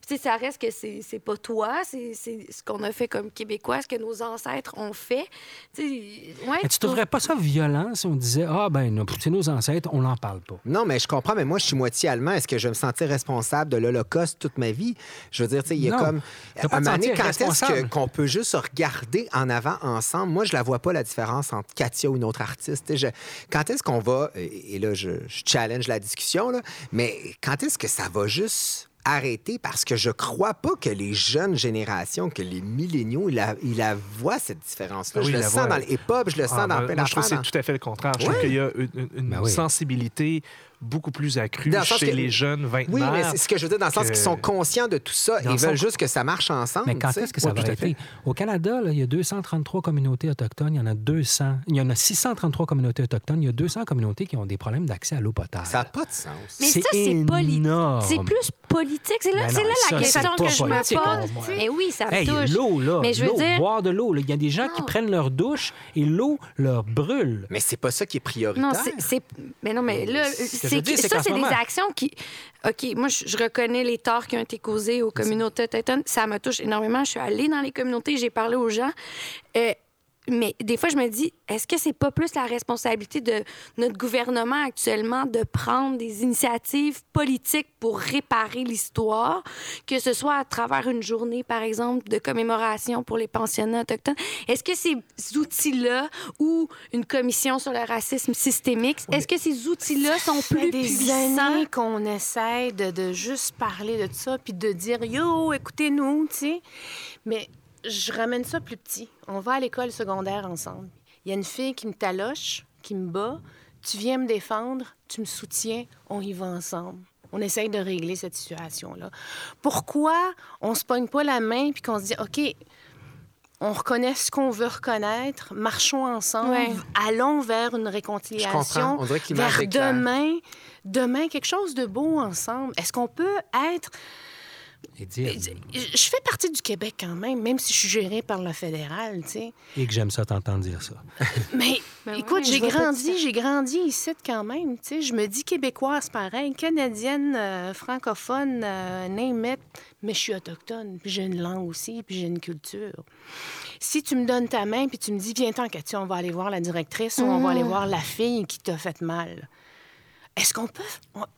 Puis, tu sais, ça reste que c'est c'est pas toi, c'est c'est ce qu'on a fait comme Québécois, ce que nos ancêtres ont fait. Tu ouais, Mais trouverais pas ça violent si on disait Ah, ben, non, c'est nos ancêtres, on n'en parle pas. Non, mais je comprends, mais moi, je suis moitié allemand. Est-ce que je vais me sentir responsable de l'Holocauste toute ma vie? Je veux dire, tu sais, il y a Non, comme. À un sentir quand est-ce qu'on peut juste regarder en avant ensemble? Moi, je la vois pas, la différence entre Katia ou une autre artiste. Je- Quand est-ce qu'on va. Et et là, je, je challenge la discussion, là, mais quand est-ce que ça va juste arrêter? Parce que je crois pas que les jeunes générations, que les milléniaux, ils la, ils la voient, cette différence-là. Ah oui, je le sens voient. dans le hip-hop, je le sens Ah, dans plein moi, je trouve que c'est tout à fait le contraire. Je trouve Ouais. qu'il y a une, une- une Ben oui. sensibilité beaucoup plus accrue Dans le sens chez que- les jeunes Oui, vingtenaires. mais c'est ce que je veux dire, dans le sens qu'ils sont conscients de tout ça et veulent juste que ça marche ensemble. Mais quand est-ce que ça Ouais, va arrêter? Au Canada, là, il y a 233 communautés autochtones, il y en a 200. Il y en a 633 communautés autochtones, il y a 200 communautés qui ont des problèmes d'accès à l'eau potable. Ça n'a pas de sens. Mais ça, c'est politique. C'est plus politique. C'est là, Ben c'est non, là ça, la question que je me pose. pour moi. Mais oui, ça me Hey, touche. l'eau, là, Mais je veux dire- boire de l'eau. là. Il y a des gens qui prennent leur douche et l'eau leur brûle. Mais c'est pas ça qui est prioritaire. Non, c'est-. Mais non, mais là, je c'est ça, c'est ce des actions qui. OK, moi, je, je reconnais les torts qui ont été causés aux communautés autochtones. Ça me touche énormément. Je suis allée dans les communautés, j'ai parlé aux gens. Euh, mais des fois, je me dis, est-ce que c'est pas plus la responsabilité de notre gouvernement actuellement de prendre des initiatives politiques pour réparer l'histoire, que ce soit à travers une journée, par exemple, de commémoration pour les pensionnats autochtones? Est-ce que ces outils-là ou une commission sur le racisme systémique, est-ce que ces outils-là sont plus des puissants? qu'on essaie de, de juste parler de ça, puis de dire yo, écoutez-nous, tu sais. Mais je ramène ça plus petit. On va à l'école secondaire ensemble. Il y a une fille qui me taloche, qui me bat. Tu viens me défendre, tu me soutiens, on y va ensemble. On essaye de régler cette situation-là. Pourquoi on se pogne pas la main puis qu'on se dit OK, on reconnaît ce qu'on veut reconnaître, marchons ensemble, Ouais. allons vers une Je réconciliation, comprends. On dirait que l'image vers demain, demain quelque chose de beau ensemble. Est-ce qu'on peut être Et dire je fais partie du Québec quand même, même si je suis gérée par le fédéral, tu sais. et que j'aime ça t'entendre dire ça. Mais Ben écoute, j'ai grandi, j'ai grandi ici quand même, tu sais. Je me dis québécoise pareil, canadienne, euh, francophone, euh, name it, mais je suis autochtone, puis j'ai une langue aussi, puis j'ai une culture. Si tu me donnes ta main, puis tu me dis, viens-t'en, Cathy, on va aller voir la directrice ou on va aller voir la fille qui t'a fait mal. Est-ce qu'on peut...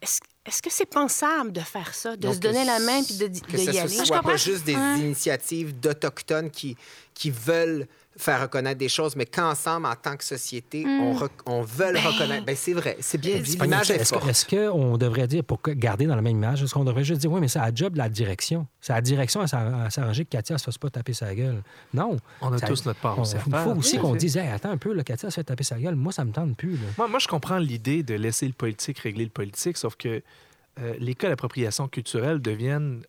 est-ce- est-ce que c'est pensable de faire ça, de Donc, se donner la main puis de, que de ce y soit, aller? soit pas juste des initiatives d'Autochtones qui, qui veulent faire reconnaître des choses, mais qu'ensemble, en tant que société, on, rec- on veut Ben, reconnaître. Ben, c'est vrai, c'est bien dit. L'image est Est-ce que- forte. est-ce qu'on devrait dire, pour garder dans la même image, est-ce qu'on devrait juste dire, oui, mais c'est la job de la direction. C'est la direction à s'ar- à s'arranger que Katia ne se fasse pas taper sa gueule. Non. On a Ça- tous notre part à Il faire. faut aussi à qu'on dise, Hey, attends un peu, là, Katia se fait taper sa gueule. Moi, ça me tente plus. là. Moi, moi, je comprends l'idée de laisser le politique régler le politique, sauf que euh, les cas d'appropriation culturelle deviennent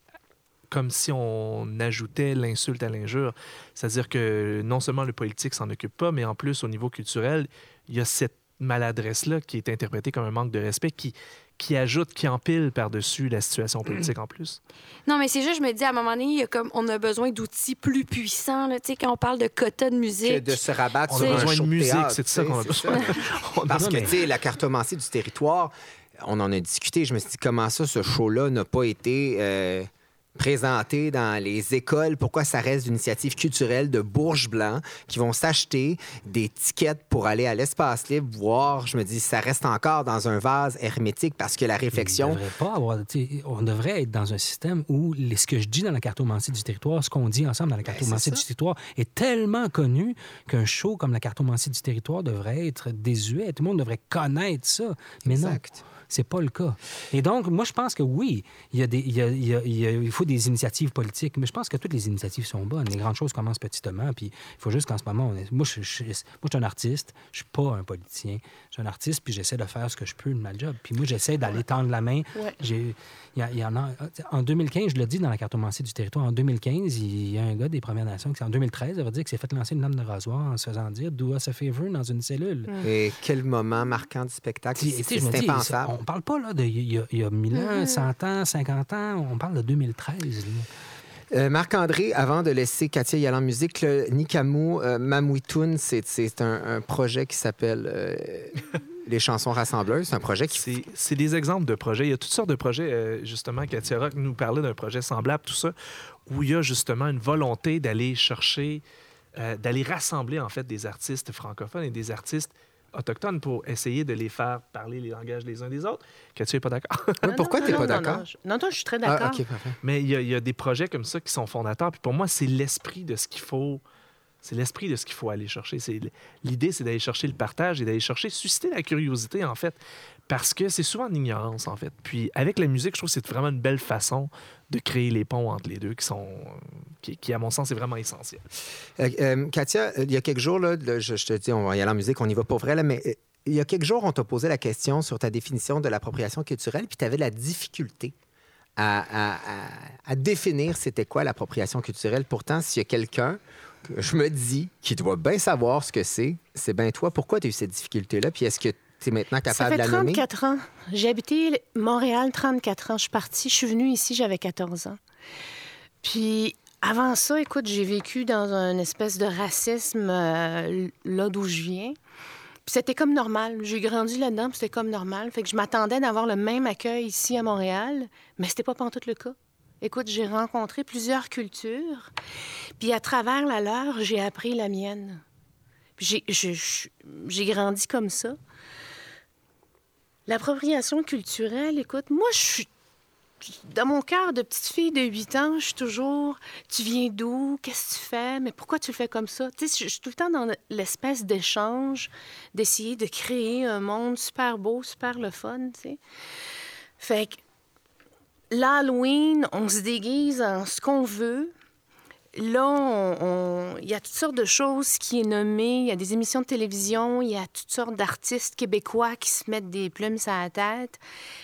comme si on ajoutait l'insulte à l'injure. C'est-à-dire que non seulement le politique s'en occupe pas, mais en plus, au niveau culturel, il y a cette maladresse-là qui est interprétée comme un manque de respect qui, qui ajoute, qui empile par-dessus la situation politique en plus. Non, mais c'est juste, je me dis, à un moment donné, il y a comme, on a besoin d'outils plus puissants. Là, Tu sais, quand on parle de quotas de Que musique. de se rabattre On sur a un besoin show de musique, c'est ça qu'on a besoin. Parce que, tu sais, la cartomancie du territoire, on en a discuté. Je me suis dit, comment ça, ce show-là n'a pas été euh, présenté dans les écoles? Pourquoi ça reste une initiative culturelle de bourges blancs qui vont s'acheter des tickets pour aller à l'espace libre voir? Je me dis, ça reste encore dans un vase hermétique parce que la On réflexion... devrait pas avoir, on devrait être dans un système où les- ce que je dis dans la cartomancie du territoire, ce qu'on dit ensemble dans la cartomancie Ben, du territoire est tellement connu qu'un show comme la cartomancie du territoire devrait être désuet. Tout le monde devrait connaître ça. Mais non. C'est pas le cas. Et donc, moi, je pense que oui, il, y a des, il, y a- il y a- il y a- il faut des initiatives politiques, mais je pense que toutes les initiatives sont bonnes. Les grandes choses commencent petitement, puis il faut juste qu'en ce moment, on est- moi, je, je- moi, je suis un artiste, je suis pas un politicien. Je suis un artiste, puis j'essaie de faire ce que je peux de ma job. Puis moi, j'essaie d'aller tendre la main. Ouais. J'ai- Il y, a- il y en a, en 2015, je le dis dans la cartomancie du territoire, en 2015, il y a un gars des Premières Nations qui, en 2013, ça veut dire qu'il s'est fait lancer une lame de rasoir en se faisant dire « Do us a favor » dans une cellule. Et quel moment marquant du spectacle. C'est impensable. On parle pas là de il y, y a 1000 ans, 100 ans, 50 ans, on parle de 2013. là. Euh, Marc-André, avant de laisser Katia y aller en musique, le Nikamu euh, Mamouitoun, c'est un, un projet qui s'appelle euh, Les chansons rassembleuses. C'est un projet qui... C'est des exemples de projets. Il y a toutes sortes de projets. euh, justement, Katia Rock nous parlait d'un projet semblable, tout ça, où il y a justement une volonté d'aller chercher, euh, d'aller rassembler en fait des artistes francophones et des artistes autochtones pour essayer de les faire parler les langages les uns des autres. Katia n'est pas d'accord. Oui, pourquoi tu non, pas d'accord? Non, non, non, je suis très Ah, d'accord. Mais il y, y a des projets comme ça qui sont fondateurs. Puis pour moi, c'est l'esprit de ce qu'il faut. C'est l'esprit de ce qu'il faut aller chercher. L'idée, c'est d'aller chercher le partage et d'aller chercher susciter la curiosité en fait, parce que c'est souvent en ignorance en fait. Puis avec la musique, je trouve que c'est vraiment une belle façon de créer les ponts entre les deux, qui sont, qui, à mon sens, est vraiment essentiel. Euh, euh, Katia, euh, il y a quelques jours, là, je, te dis, on va y aller en musique, on y va pour vrai, mais il y a quelques jours, on t'a posé la question sur ta définition de l'appropriation culturelle, puis tu avais la difficulté à, définir c'était quoi l'appropriation culturelle. Pourtant, s'il y a quelqu'un que je me dis qui doit bien savoir ce que c'est, c'est bien toi. Pourquoi tu as eu cette difficulté-là? Puis est-ce que tu es maintenant Ça capable fait de la nommer? 34 ans. J'ai habité Montréal 34 ans. Je suis partie, je suis venue ici, j'avais 14 ans. Puis avant ça, écoute, j'ai vécu dans une espèce de racisme euh, là d'où je viens. Puis c'était comme normal. J'ai grandi là-dedans, puis c'était comme normal. Fait que je m'attendais d'avoir le même accueil ici à Montréal, mais c'était pas tout le cas. Écoute, j'ai rencontré plusieurs cultures, puis à travers la leur, j'ai appris la mienne. J'ai- grandi comme ça. L'appropriation culturelle, écoute, moi, je suis. Dans mon cœur de petite fille de 8 ans, je suis toujours. Tu viens d'où? Qu'est-ce que tu fais? Mais pourquoi tu le fais comme ça? Tu sais, je suis tout le temps dans l'espèce d'échange, d'essayer de créer un monde super beau, super le fun, tu sais. Fait que l'Halloween, on se déguise en ce qu'on veut. Là, il y a toutes sortes de choses qui est nommées. Il y a des émissions de télévision, il y a toutes sortes d'artistes québécois qui se mettent des plumes sur la tête.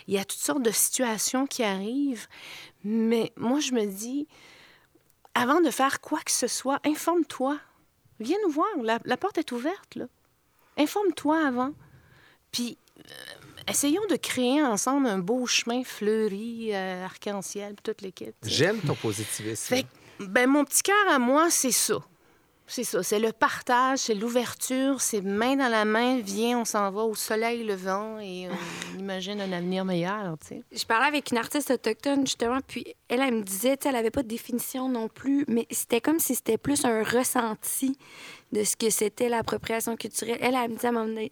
Il y a toutes sortes de situations qui arrivent. Mais moi, je me dis, avant de faire quoi que ce soit, informe-toi. Viens nous voir. La, la porte est ouverte, là. Informe-toi avant. Puis, euh, essayons de créer ensemble un beau chemin fleuri, euh, arc-en-ciel, toute l'équipe. J'aime ton positivisme. Fait ben, mon petit cœur à moi, c'est ça. C'est ça. C'est le partage, c'est l'ouverture, c'est main dans la main, viens, on s'en va au soleil levant et on imagine un avenir meilleur, tu sais. Je parlais avec une artiste autochtone, justement, puis elle, elle me disait, elle avait pas de définition non plus, mais c'était comme si c'était plus un ressenti. De ce que c'était l'appropriation culturelle. Elle, elle me dit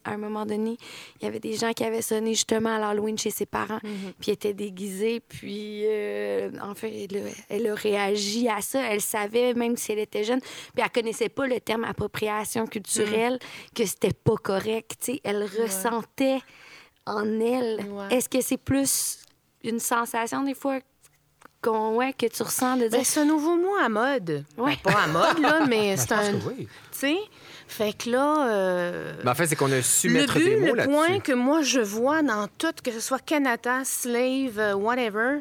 à un moment donné- il y avait des gens qui avaient sonné justement à l'Halloween chez ses parents, puis étaient déguisés, puis euh, en fait, elle, a- elle a réagi à ça. Elle savait, même si elle était jeune, puis elle connaissait pas le terme appropriation culturelle, que c'était pas correct. tu sais. Elle ressentait en elle. Ouais. Est-ce que c'est plus une sensation des fois qu'on, ouais, que tu ressens de dire Ben, c'est un nouveau mot à mode. Ouais. Ben, pas à mode, là, mais Ben, c'est un. oui. Tu sais? Fait que là. euh, Ben, en fait, c'est qu'on a su le mettre but, des mots le point que moi je vois dans tout, que ce soit Canada, Slave, euh, whatever,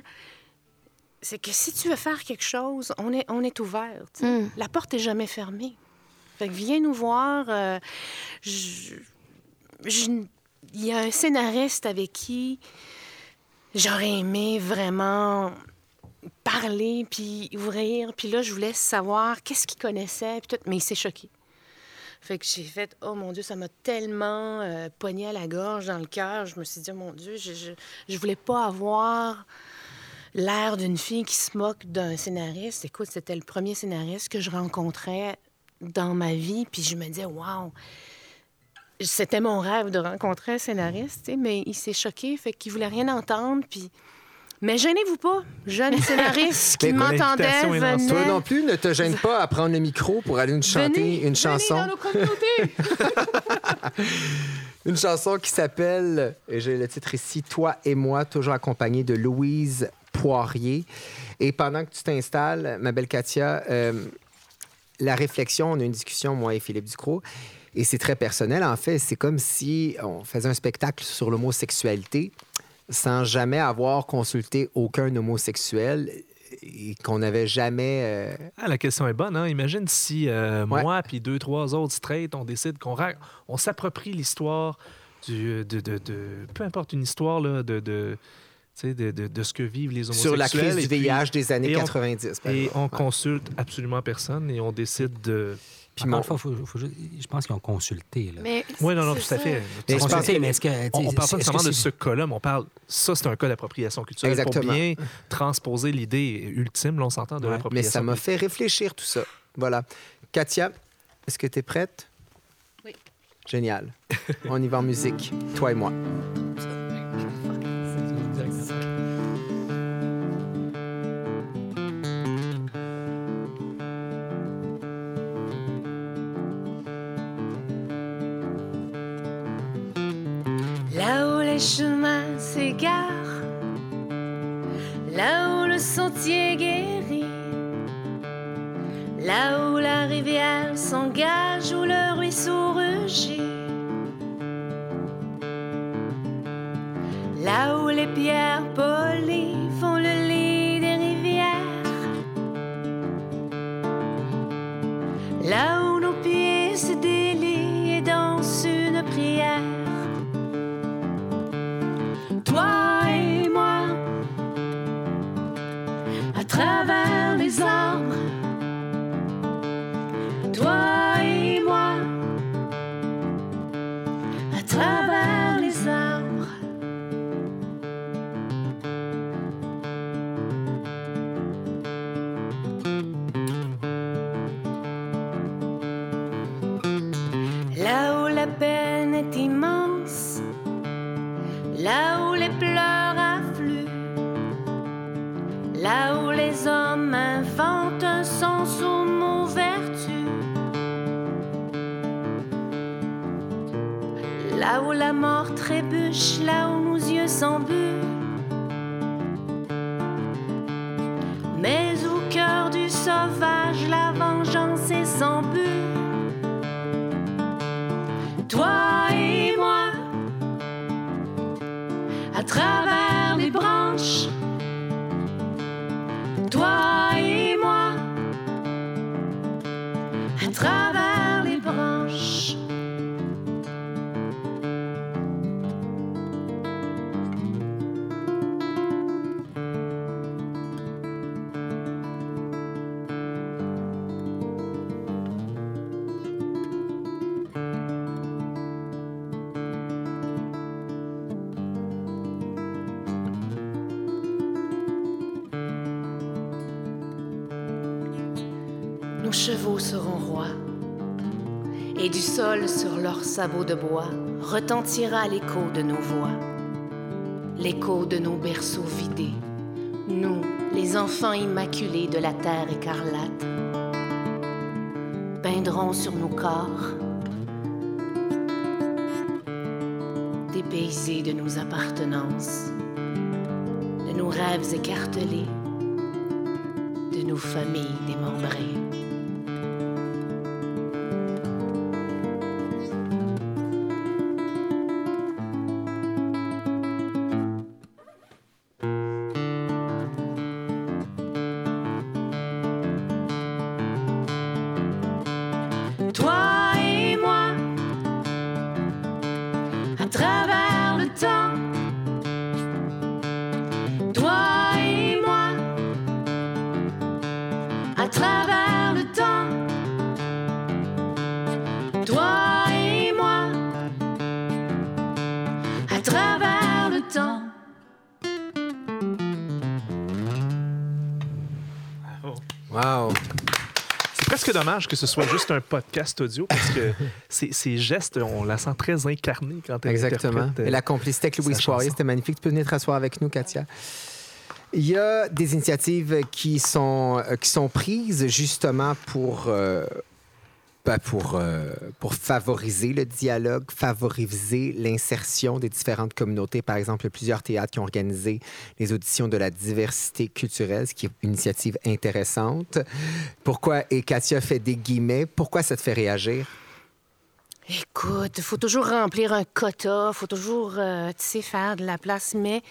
c'est que si tu veux faire quelque chose, on est, on est ouvert. Mm. La porte est jamais fermée. Fait que viens nous voir. euh, je- je- Il y a un scénariste avec qui j'aurais aimé vraiment parler puis ouvrir. Puis là, je voulais savoir qu'est-ce qu'il connaissait. Puis tout, mais il s'est choqué. Fait que j'ai fait, oh mon Dieu, ça m'a tellement euh, pogné à la gorge, dans le cœur. Je me suis dit, oh mon Dieu, je, je, je voulais pas avoir l'air d'une fille qui se moque d'un scénariste. Écoute, c'était le premier scénariste que je rencontrais dans ma vie. Puis je me disais, waouh, c'était mon rêve de rencontrer un scénariste, mais il s'est choqué, fait qu'il voulait rien entendre. Puis... Mais gênez-vous pas, jeune scénariste qui m'entendait. Toi non plus, ne te gêne pas à prendre le micro pour aller nous chanter Venez, une venez chanson. dans nos communautés. Une chanson qui s'appelle, et j'ai le titre ici, Toi et moi, toujours accompagnée de Louise Poirier. Et pendant que tu t'installes, ma belle Katia, euh, la réflexion, on a une discussion, moi et Philippe Ducrot, et c'est très personnel. En fait, c'est comme si on faisait un spectacle sur l'homosexualité sans jamais avoir consulté aucun homosexuel et qu'on n'avait jamais... euh, Ah, la question est bonne. Hein? Imagine si euh, Ouais. moi puis deux, trois autres straight, on décide qu'on on s'approprie l'histoire du, de, de, de- Peu importe une histoire là, de, de, de, de, de ce que vivent les homosexuels. sur la crise du puis- VIH des années et on- 90. par Et on Ouais. consulte absolument personne et on décide de. Puis Encore mon- une fois, faut- faut juste- je pense qu'ils ont consulté. Là. Mais Oui, non, non, tout à fait. Mais Consulté, mais est-ce que, On, on parle pas nécessairement de ce cas-là, mais on parle. Ça, c'est un cas d'appropriation culturelle Exactement. pour bien transposer l'idée ultime, là, on s'entend, de Ouais. Mais l'appropriation. ça m'a fait réfléchir tout ça. Voilà. Katia, est-ce que tu es prête? Oui. Génial. On y va en musique, toi et moi. Les chemins s'égarent, là où le sentier guérit, là où la rivière s'engage, où le ruisseau sabots de bois retentira l'écho de nos voix, l'écho de nos berceaux vidés, nous, les enfants immaculés de la terre écarlate, peindrons sur nos corps dépaysés de nos appartenances, de nos rêves écartelés, de nos familles démembrées. Presque dommage que ce soit juste un podcast audio parce que ces, ces gestes, on la sent très incarnée quand elle Exactement. euh, Et la complicité avec Louise sa Poirier, c'était magnifique. Tu peux venir te rasseoir avec nous, Katia. Il y a des initiatives qui sont, euh, qui sont prises justement pour, euh, pour, euh, pour favoriser le dialogue, favoriser l'insertion des différentes communautés. Par exemple, il plusieurs théâtres qui ont organisé les auditions de la diversité culturelle, ce qui est une initiative intéressante. Pourquoi, et Katia fait des guillemets, pourquoi ça te fait réagir? Écoute, il faut toujours remplir un quota, faut toujours, euh, tu sais, faire de la place. Mais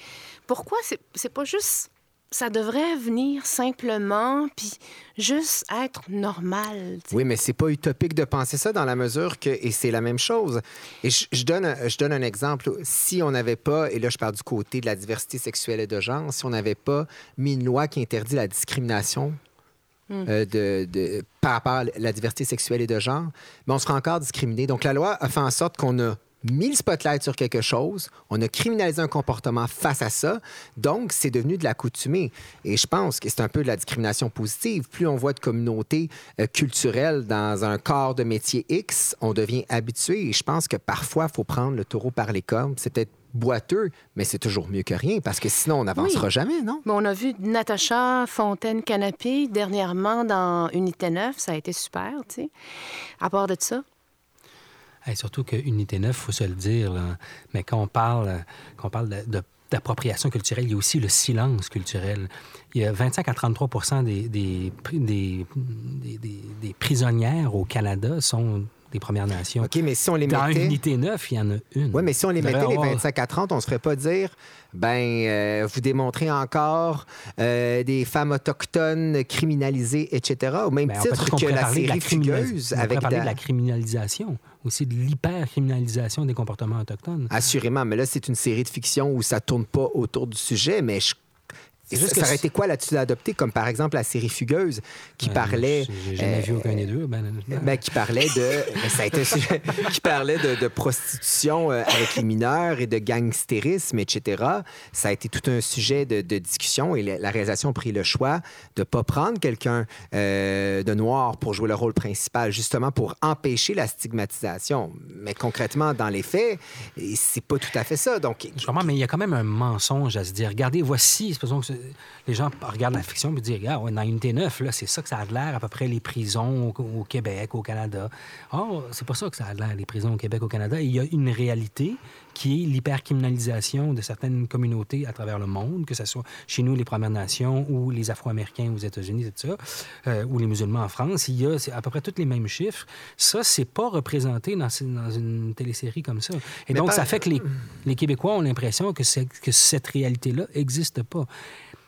pourquoi? C'est pas juste. Ça devrait venir simplement, puis juste être normal. Oui, mais c'est pas utopique de penser ça dans la mesure que, et c'est la même chose. Et je, je donne, un- je donne un exemple. Si on n'avait pas, et là je parle du côté de la diversité sexuelle et de genre, si on n'avait pas mis une loi qui interdit la discrimination euh, de, de- par rapport à la diversité sexuelle et de genre, mais on sera encore discriminé. Donc la loi a fait en sorte qu'on a mis le spotlight sur quelque chose, on a criminalisé un comportement face à ça, donc c'est devenu de l'accoutumée. Et je pense que c'est un peu de la discrimination positive. Plus on voit de communautés euh, culturelles dans un corps de métier X, on devient habitué. Et je pense que parfois, il faut prendre le taureau par les cornes. C'est peut-être boiteux, mais c'est toujours mieux que rien, parce que sinon, on n'avancera Oui. jamais, non? Mais on a vu Natacha Fontaine-Canapé dernièrement dans Unité 9. Ça a été super, tu sais. À part de ça, Hey, surtout que Unité 9, il faut se le dire, mais quand on parle, quand on parle d'appropriation culturelle, il y a aussi le silence culturel. Il y a 25 à 33 des, des, pri- des, des- des- des prisonnières au Canada sont des Premières Nations. OK, mais si on les Dans mettait... Unité 9, il y en a une. Oui, mais si on les mettait, les avoir- 25 à 30, on ne se ferait pas dire, ben, euh, vous démontrez encore euh, des femmes autochtones criminalisées, etc. Au même Ben, titre que la de série on pourrait avec parler Da- de la criminalisation, aussi de l'hyper-criminalisation des comportements autochtones. Assurément, mais là, c'est une série de fiction où ça tourne pas autour du sujet, mais je... C'est ça, aurait été quoi là-dessus adopté, comme par exemple la série Fugueuse, qui Euh, parlait... J'ai jamais vu euh, aucun des deux. Ben, honnêtement. Ben, qui parlait de. ben, ça a été qui parlait de, de prostitution euh, avec les mineurs et de gangstérisme, etc. Ça a été tout un sujet de, de discussion et la, la réalisation a pris le choix de ne pas prendre quelqu'un euh, de noir pour jouer le rôle principal, justement pour empêcher la stigmatisation. Mais concrètement, dans les faits, et c'est pas tout à fait ça. Donc, Je comprends, mais il y a quand même un mensonge à se dire. Regardez, voici, supposons que les gens regardent la fiction et disent, regarde, ouais, dans Unité 9, là, c'est ça que ça a l'air à peu près les prisons au, au Québec, au Canada. Or, c'est pas ça que ça a l'air les prisons au Québec, au Canada. Il y a une réalité qui est l'hypercriminalisation de certaines communautés à travers le monde, que ce soit chez nous, les Premières Nations, ou les Afro-Américains aux États-Unis, tout ça, euh, ou les musulmans en France. Il y a à peu près tous les mêmes chiffres. Ça, c'est pas représenté dans, dans une télésérie comme ça. Et Mais donc, par- ça fait que les, les Québécois ont l'impression que, que cette réalité-là n'existe pas.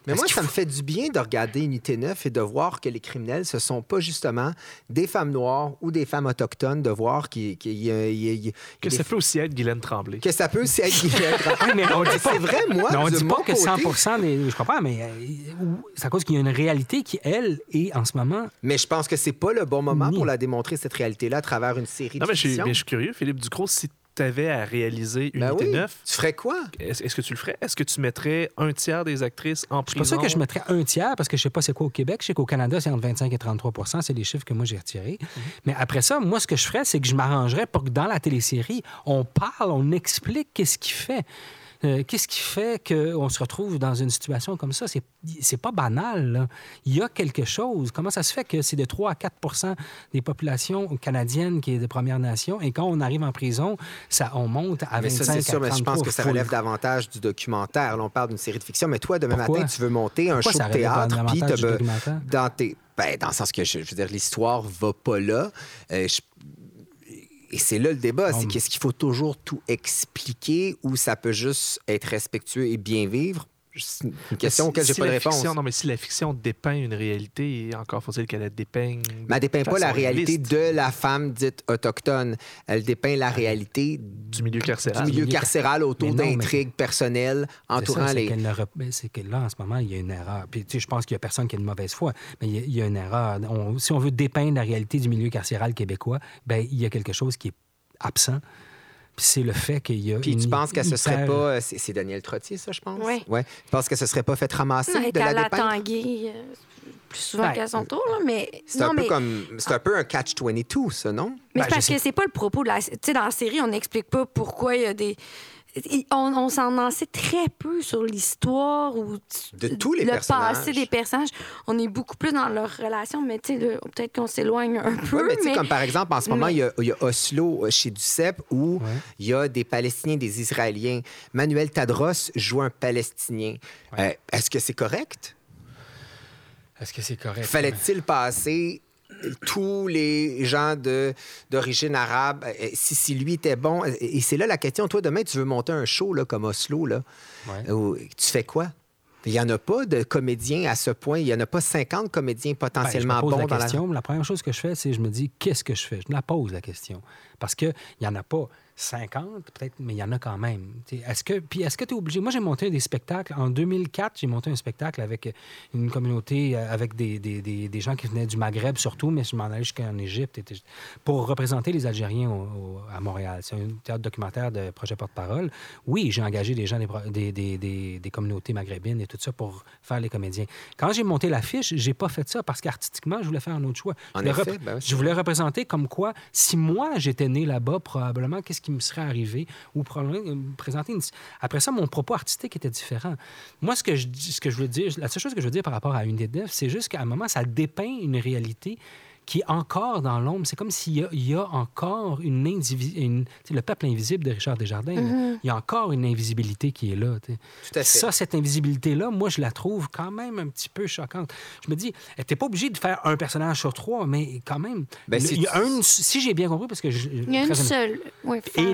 Mais moi, ça me fait du bien de regarder Unité 9 et de voir que les criminels, ce sont pas justement des femmes noires ou des femmes autochtones, de voir qu'il y a- il y a- il y a Que des- ça peut aussi être Guylaine Tremblay. que ça peut aussi être Guylaine Tremblay. Oui, mais on dit pas- C'est vrai, moi, Mais on dit pas que côté- 100 des. Je comprends, mais euh, c'est à cause qu'il y a une réalité qui, elle, est en ce moment. Mais je pense que c'est pas le bon moment Ni. pour la démontrer, cette réalité-là, à travers une série Non, de mais je, suis, fiction. mais je suis curieux, Philippe Ducrot, si tu avais à réaliser une Ben oui. 9, Tu ferais quoi? est-ce que tu le ferais? Est-ce que tu mettrais un tiers des actrices en Je suis pas prison? sûr que je mettrais un tiers parce que je sais pas c'est quoi au Québec. Je sais qu'au Canada, c'est entre 25 et 33% C'est les chiffres que moi j'ai retirés. Mhm. Mais après ça, moi, ce que je ferais, c'est que je m'arrangerais pour que dans la télésérie, on parle, on explique qu'est-ce qui fait. Euh, qu'est-ce qui fait qu'on se retrouve dans une situation comme ça? C'est, c'est pas banal. là. Il y a quelque chose. Comment ça se fait que c'est de 3 à 4% des populations canadiennes qui est de Première Nation et quand on arrive en prison, ça, on monte à 25 Mais ça, c'est sûr, à mais je pense 33 que ça relève davantage du documentaire. Là, on parle d'une série de fiction. Mais toi, demain Pourquoi? matin, tu veux monter un show ça de théâtre, puis dans tes... Ben, dans le sens que, je, je veux dire, l'histoire va pas là. Euh, je- Et c'est là le débat, c'est qu'est-ce qu'il faut toujours tout expliquer ou ça peut juste être respectueux et bien vivre? Une question Si- auquel j'ai si pas de la réponse. fiction- non, mais si la fiction dépeint une réalité, encore faut-il qu'elle la dépeigne. Mais elle dépeint pas la réalité de la femme dite autochtone. Elle dépeint la réalité du milieu du carcéral. milieu milieu car- carcéral autour non, mais- d'intrigues personnelles C'est entourant ça, c'est les... qu'elle ne rep- ben, C'est que là, en ce moment, il y a une erreur. Puis, tu sais, je pense qu'il y a personne qui a une mauvaise foi, mais il y a, il y a une erreur. On- si on veut dépeindre la réalité du milieu carcéral québécois, ben il y a quelque chose qui est absent. Puis c'est le fait qu'il y a. Puis tu penses que ce serait pas... euh, C'est c'est Daniel Trottier, ça, je pense? Oui. Ouais. Tu penses que ce serait pas fait ramasser de la dépeindre? Tanguay euh, plus souvent Ben, qu'à son tour, là, mais... C'est non, un, peu mais... comme... C'est un peu un catch-22, ça, non? Mais Ben, c'est parce sais- que c'est pas le propos de la. Tu sais, dans la série, on n'explique pas pourquoi il y a des. On, on s'en en sait très peu sur l'histoire ou De tous les le personnages. passé des personnages. On est beaucoup plus dans leur relation, mais tu sais, le- peut-être qu'on s'éloigne un peu. Oui, mais tu sais, mais- comme par exemple, en ce moment, mais- il y, a, il y a Oslo euh, chez Duceppe où Ouais. il y a des Palestiniens, des Israéliens. Manuel Tadros joue un Palestinien. Euh, Est-ce que c'est correct? Est-ce que c'est correct? Fallait-il passer tous les gens de- d'origine arabe, euh, si, si lui était bon, et et c'est là la question, toi demain tu veux monter un show là, comme Oslo, là, Ouais. où tu fais quoi? Il n'y en a pas de comédiens à ce point, il n'y en a pas 50 comédiens Ben, potentiellement je me pose bons la dans question. La première chose que je fais, c'est je me dis qu'est-ce que je fais? Je me la pose la question parce que il y en a pas 50 peut-être, mais il y en a quand même. Est-ce que puis est-ce que tu es obligé Moi, j'ai monté des spectacles en 2004. J'ai monté un spectacle avec une communauté euh, avec des, des, des, des gens qui venaient du Maghreb surtout, mais je m'en allais jusqu'en Égypte pour représenter les Algériens au- au- à Montréal. C'est un théâtre documentaire de projet porte-parole. Oui, j'ai engagé des gens des, des, des, des, des communautés maghrébines et tout ça pour faire les comédiens. Quand j'ai monté l'affiche, j'ai pas fait ça parce qu'artistiquement, je voulais faire un autre choix. En Je voulais effet, ben je voulais représenter comme quoi, si moi j'étais né là-bas, probablement, qu'est-ce qui me serait arrivé ou euh, présenter une... Après ça, mon propos artistique était différent. Moi, ce que je, ce que je veux dire, la seule chose que je veux dire par rapport à une devs, c'est juste qu'à un moment, ça dépeint une réalité qui est encore dans l'ombre. C'est comme s'il y a, il y a encore une, indivi- une tu sais, le peuple invisible de Richard Desjardins. là. Il y a encore une invisibilité qui est là. Tout à fait. Ça, cette invisibilité-là, moi, je la trouve quand même un petit peu choquante. Je me dis, t'es pas obligé de faire un personnage sur trois, mais quand même. Ben, le- si il y a tu- un, si j'ai bien compris, parce que je, Il y a une seule. Ouais, femme.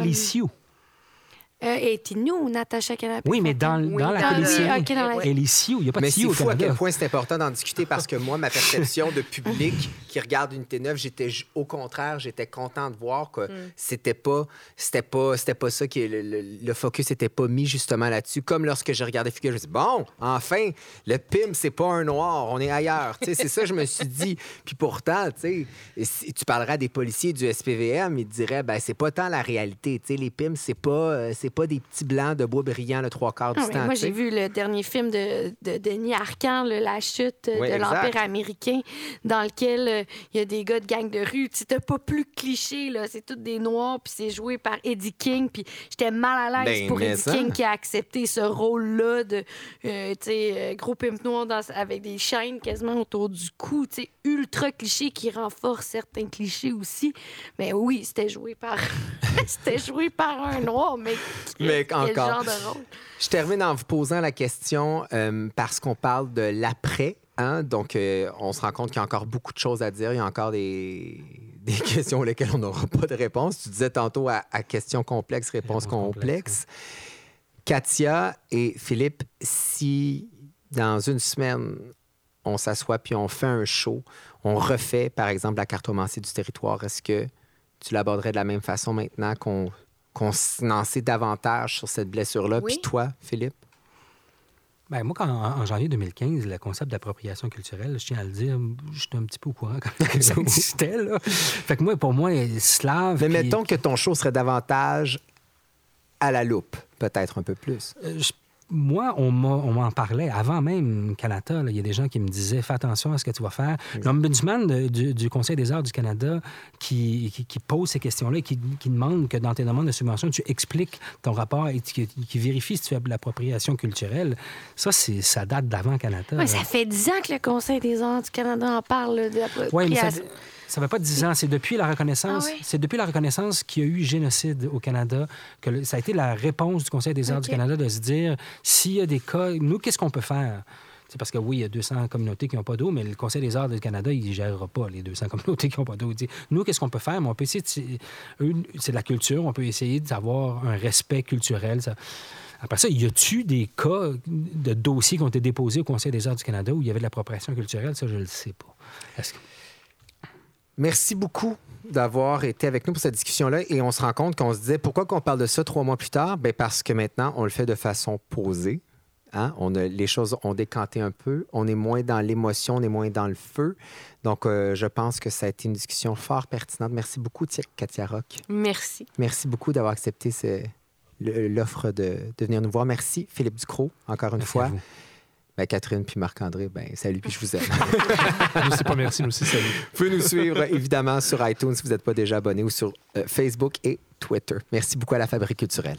Euh, et nous, Natacha Canapé. Oui, mais dans, Oui, dans la dans le- télésérie, ok, dans la- Elisiu, il n'y a pas de Mais c'est au fou à quel point c'est important d'en discuter parce que moi, ma perception de public qui regarde une T9, j'étais au contraire, j'étais content de voir que c'était pas, c'était pas, c'était pas ça qui le, le, le focus n'était pas mis justement là-dessus. Comme lorsque j'ai regardé Figure, je me suis dit, bon, enfin, le PIM, c'est pas un noir, on est ailleurs. Tu sais, c'est ça, que je me suis dit. Puis pourtant, tu si tu parleras à des policiers du SPVM, ils te diraient, ben c'est pas tant la réalité. Tu sais, les PIM, c'est pas, euh, c'est pas des petits blancs de bois brillant le trois quarts du Ah, mais temps. moi, tu j'ai vu le dernier film de, de Denis Arcand, là, La chute euh, Oui, de l'Empire américain, dans lequel euh, il y a des gars de gang de rue. C'était pas plus cliché, là. C'est tous des noirs, puis c'est joué par Eddie King. Puis j'étais mal à l'aise Ben, pour Eddie ça. King qui a accepté ce rôle-là de, euh, tu euh, gros pimp noir dans- avec des chaînes quasiment autour du cou, tu ultra cliché qui renforce certains clichés aussi. Mais oui, c'était joué par... c'était joué par un noir, mais... Mais quel encore. genre de rôle? Je termine en vous posant la question euh, parce qu'on parle de l'après. Hein? Donc, euh, on se rend compte qu'il y a encore beaucoup de choses à dire. Il y a encore des, des questions auxquelles on n'aura pas de réponse. Tu disais tantôt à, à questions complexes, réponses Réponses complexes. Katia et Philippe, si dans une semaine, on s'assoit puis on fait un show, on refait, par exemple, la cartomancie du territoire, est-ce que tu l'aborderais de la même façon maintenant qu'on qu'on s'en sait davantage sur cette blessure-là? Oui. Puis toi, Philippe? Ben, moi, quand, en, en janvier 2015, le concept d'appropriation culturelle, je tiens à le dire, j'étais un petit peu au courant quand ça existait. Là. Fait que moi, pour moi, slave. Mais puis- mettons que ton show serait davantage à la loupe, peut-être un peu plus. Euh, je- moi, on m'a- on m'en parlait avant même Canada. Il y a des gens qui me disaient Fais attention à ce que tu vas faire. L'ombudsman du, du Conseil des arts du Canada qui, qui- qui pose ces questions-là et qui, qui demande que dans tes demandes de subvention, tu expliques ton rapport et qui, qui vérifie si tu fais de l'appropriation culturelle. Ça, c'est, ça date d'avant Canada. Ouais, ça fait 10 ans que le Conseil des arts du Canada en parle de la Oui, mais ça ça fait pas 10 ans. C'est depuis la reconnaissance. Ah oui? C'est depuis la reconnaissance qu'il y a eu génocide au Canada que le- ça a été la réponse du Conseil des arts du. Canada de se dire s'il y a des cas, nous, qu'est-ce qu'on peut faire? C'est parce que oui, il y a 200 communautés qui n'ont pas d'eau, mais le Conseil des arts du Canada, il ne gérera pas les 200 communautés qui n'ont pas d'eau. Il dit, nous, qu'est-ce qu'on peut faire? Mais on peut essayer de... C'est de la culture, on peut essayer d'avoir un respect culturel. ça- Après ça, y a-tu des cas de dossiers qui ont été déposés au Conseil des arts du Canada où il y avait de l'appropriation culturelle? Ça, je ne le sais pas. Merci beaucoup d'avoir été avec nous pour cette discussion-là. Et on se rend compte qu'on se disait pourquoi qu'on parle de ça trois mois plus tard? Ben parce que maintenant, on le fait de façon posée. Hein? On a, les choses ont décanté un peu. On est moins dans l'émotion, on est moins dans le feu. Donc, euh, je pense que ça a été une discussion fort pertinente. Merci beaucoup, Tia- Katia Rock. Merci. Merci beaucoup d'avoir accepté ce- l'offre de, de venir nous voir. Merci, Philippe Ducrot, encore une Merci fois. Ben, Catherine puis Marc-André, ben, salut, puis je vous aime. Nous, c'est pas merci, nous aussi, salut. Vous pouvez nous suivre évidemment sur iTunes si vous n'êtes pas déjà abonné ou sur euh, Facebook et Twitter. Merci beaucoup à la Fabrique culturelle.